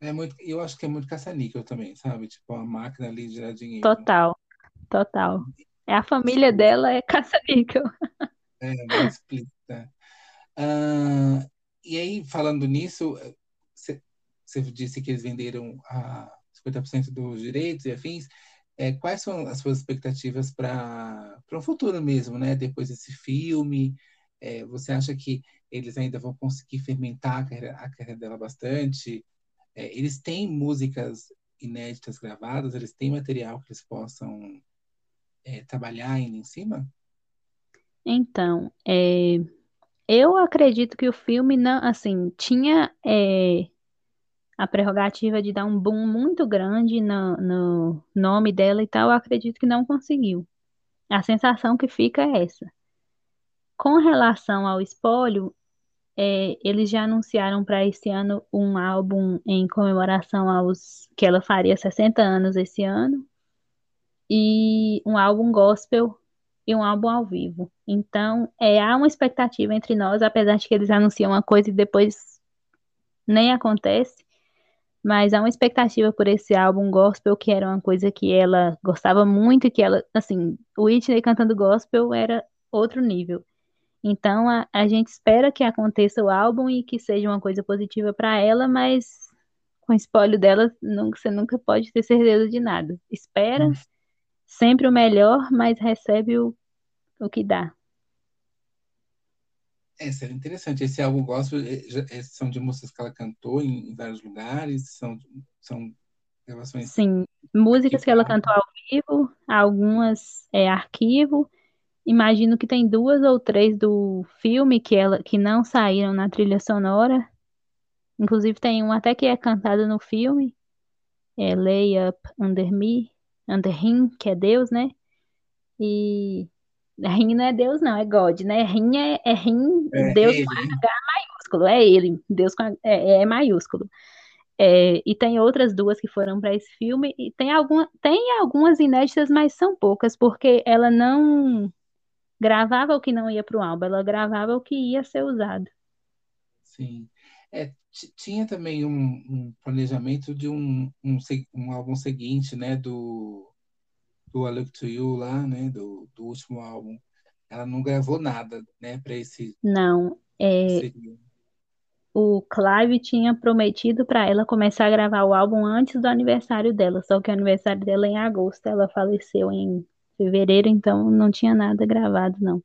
É muito, eu acho que é muito caça-níquel também, sabe? Tipo, a máquina ali de gerar dinheiro.
Total, total. É a família dela é caça-níquel.
É, mais explícita. Ah, e aí, falando nisso, você disse que eles venderam a 50% dos direitos e afins. É, quais são as suas expectativas para um futuro mesmo, né? Depois desse filme, é, você acha que eles ainda vão conseguir fermentar a carreira, a carreira dela bastante? É, eles têm músicas inéditas gravadas? Eles têm material que eles possam é, trabalhar ainda em cima?
Então, é, eu acredito que o filme não, assim, tinha é, a prerrogativa de dar um boom muito grande no, no nome dela e tal. Eu acredito que não conseguiu. A sensação que fica é essa. Com relação ao espólio, é, eles já anunciaram para esse ano um álbum em comemoração aos que ela faria 60 anos esse ano e um álbum gospel e um álbum ao vivo. Então, é, há uma expectativa entre nós, apesar de que eles anunciam uma coisa e depois nem acontece, mas há uma expectativa por esse álbum gospel, que era uma coisa que ela gostava muito, que ela, assim, Whitney cantando gospel era outro nível. Então, a, a gente espera que aconteça o álbum e que seja uma coisa positiva para ela, mas com o espólio dela, nunca, você nunca pode ter certeza de nada. Espera, hum sempre o melhor, mas recebe o, o que dá.
É, seria interessante. Esse álbum gospel é, é, são de músicas que ela cantou em, em vários lugares, são, são gravações.
Sim, músicas que ela cantou ao vivo, algumas é arquivo. Imagino que tem duas ou três do filme que ela que não saíram na trilha sonora. Inclusive tem uma até que é cantada no filme, é Lay Up Under Me, Anderrim, que é Deus, né? E Rim não é Deus, não, é God, né? Rim é, é Rim, é Deus ele. com H maiúsculo, é ele, Deus com H, é, é maiúsculo. É, e tem outras duas que foram para esse filme, e tem, alguma, tem algumas inéditas, mas são poucas, porque ela não gravava o que não ia para o álbum, ela gravava o que ia ser usado.
Sim. É, tinha também um, um, planejamento de um, um, um, álbum seguinte, né, do, do I Look To You lá, né, do, do último álbum. Ela não gravou nada, né, para esse...
Não, é... O Clive tinha prometido para ela começar a gravar o álbum antes do aniversário dela, só que o aniversário dela é em agosto, ela faleceu em fevereiro, então não tinha nada gravado, não.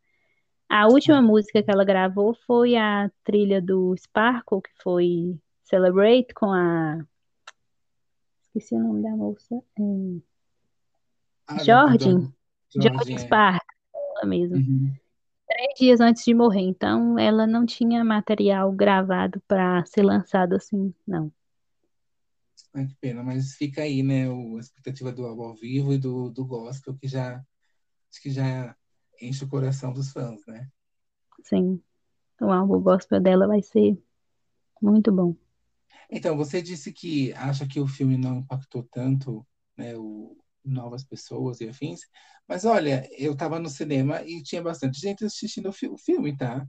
A última música que ela gravou foi a trilha do Sparkle, que foi Celebrate com a. Esqueci o nome da moça. É... Ah, Jordan. Jordan. Sparkle, ela mesma. Uhum. Três dias antes de morrer, então ela não tinha material gravado para ser lançado assim, não.
Ai, que pena, mas fica aí, né, a expectativa do ao vivo e do, do gospel, que já acho que já enche o coração dos fãs, né?
Sim. O álbum gospel dela vai ser muito bom.
Então, você disse que acha que o filme não impactou tanto, né, o, novas pessoas e afins, mas olha, eu estava no cinema e tinha bastante gente assistindo o, fi o filme, tá?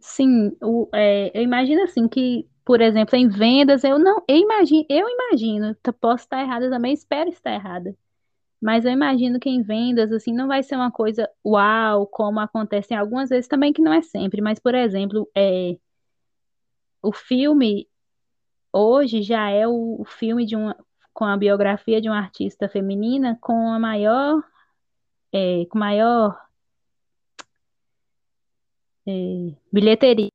Sim, o, é, eu imagino assim que, por exemplo, em vendas, eu não, eu imagino, eu imagino, posso estar errada também, espero estar errada. Mas eu imagino que em vendas, assim, não vai ser uma coisa uau, como acontece em algumas vezes também, que não é sempre. Mas, por exemplo, é, o filme hoje já é o, o filme de uma, com a biografia de uma artista feminina com a maior, é, com maior é, bilheteria.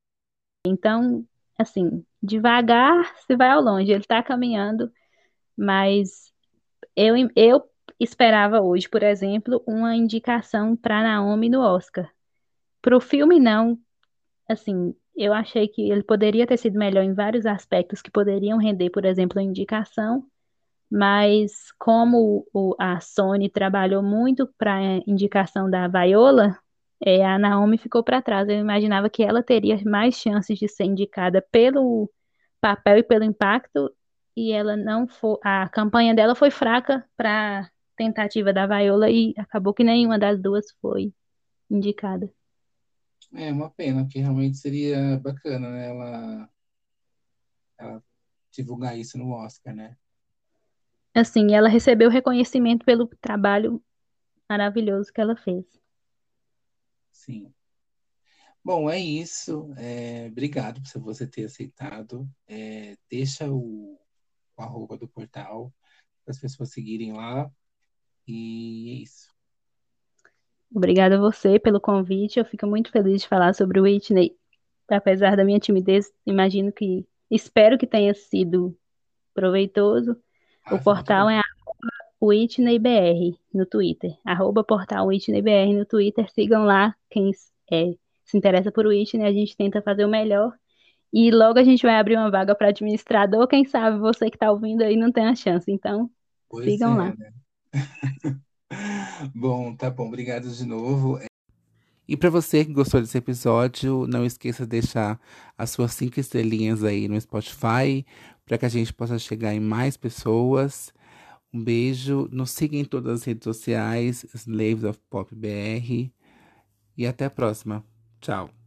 Então, assim, devagar se vai ao longe. Ele está caminhando, mas eu, eu esperava hoje, por exemplo, uma indicação para Naomi no Oscar. Para o filme, não. Assim, eu achei que ele poderia ter sido melhor em vários aspectos que poderiam render, por exemplo, a indicação, mas como o, a Sony trabalhou muito para a indicação da Viola, é, a Naomi ficou para trás. Eu imaginava que ela teria mais chances de ser indicada pelo papel e pelo impacto, e ela não foi. A campanha dela foi fraca para tentativa da Viola e acabou que nenhuma das duas foi indicada.
É uma pena, porque realmente seria bacana, né? Ela, ela divulgar isso no Oscar, né?
Assim, ela recebeu reconhecimento pelo trabalho maravilhoso que ela fez.
Sim. Bom, é isso. É, obrigado por você ter aceitado. É, deixa o, o arroba do portal para as pessoas seguirem lá. E é isso.
Obrigada a você pelo convite. Eu fico muito feliz de falar sobre o Whitney. Apesar da minha timidez, imagino que, espero que tenha sido proveitoso. O portal é WhitneyBR no Twitter. Arroba portal WhitneyBR no Twitter. Sigam lá quem é, se interessa por Whitney. A gente tenta fazer o melhor. E logo a gente vai abrir uma vaga para administrador. Quem sabe você que está ouvindo aí não tem a chance. Então, pois sigam é, lá. Né? [laughs]
bom, tá bom. Obrigado de novo.
E para você que gostou desse episódio, não esqueça de deixar as suas cinco estrelinhas aí no Spotify para que a gente possa chegar em mais pessoas. Um beijo, nos siga em todas as redes sociais, Slaves of Pop BR. E até a próxima. Tchau.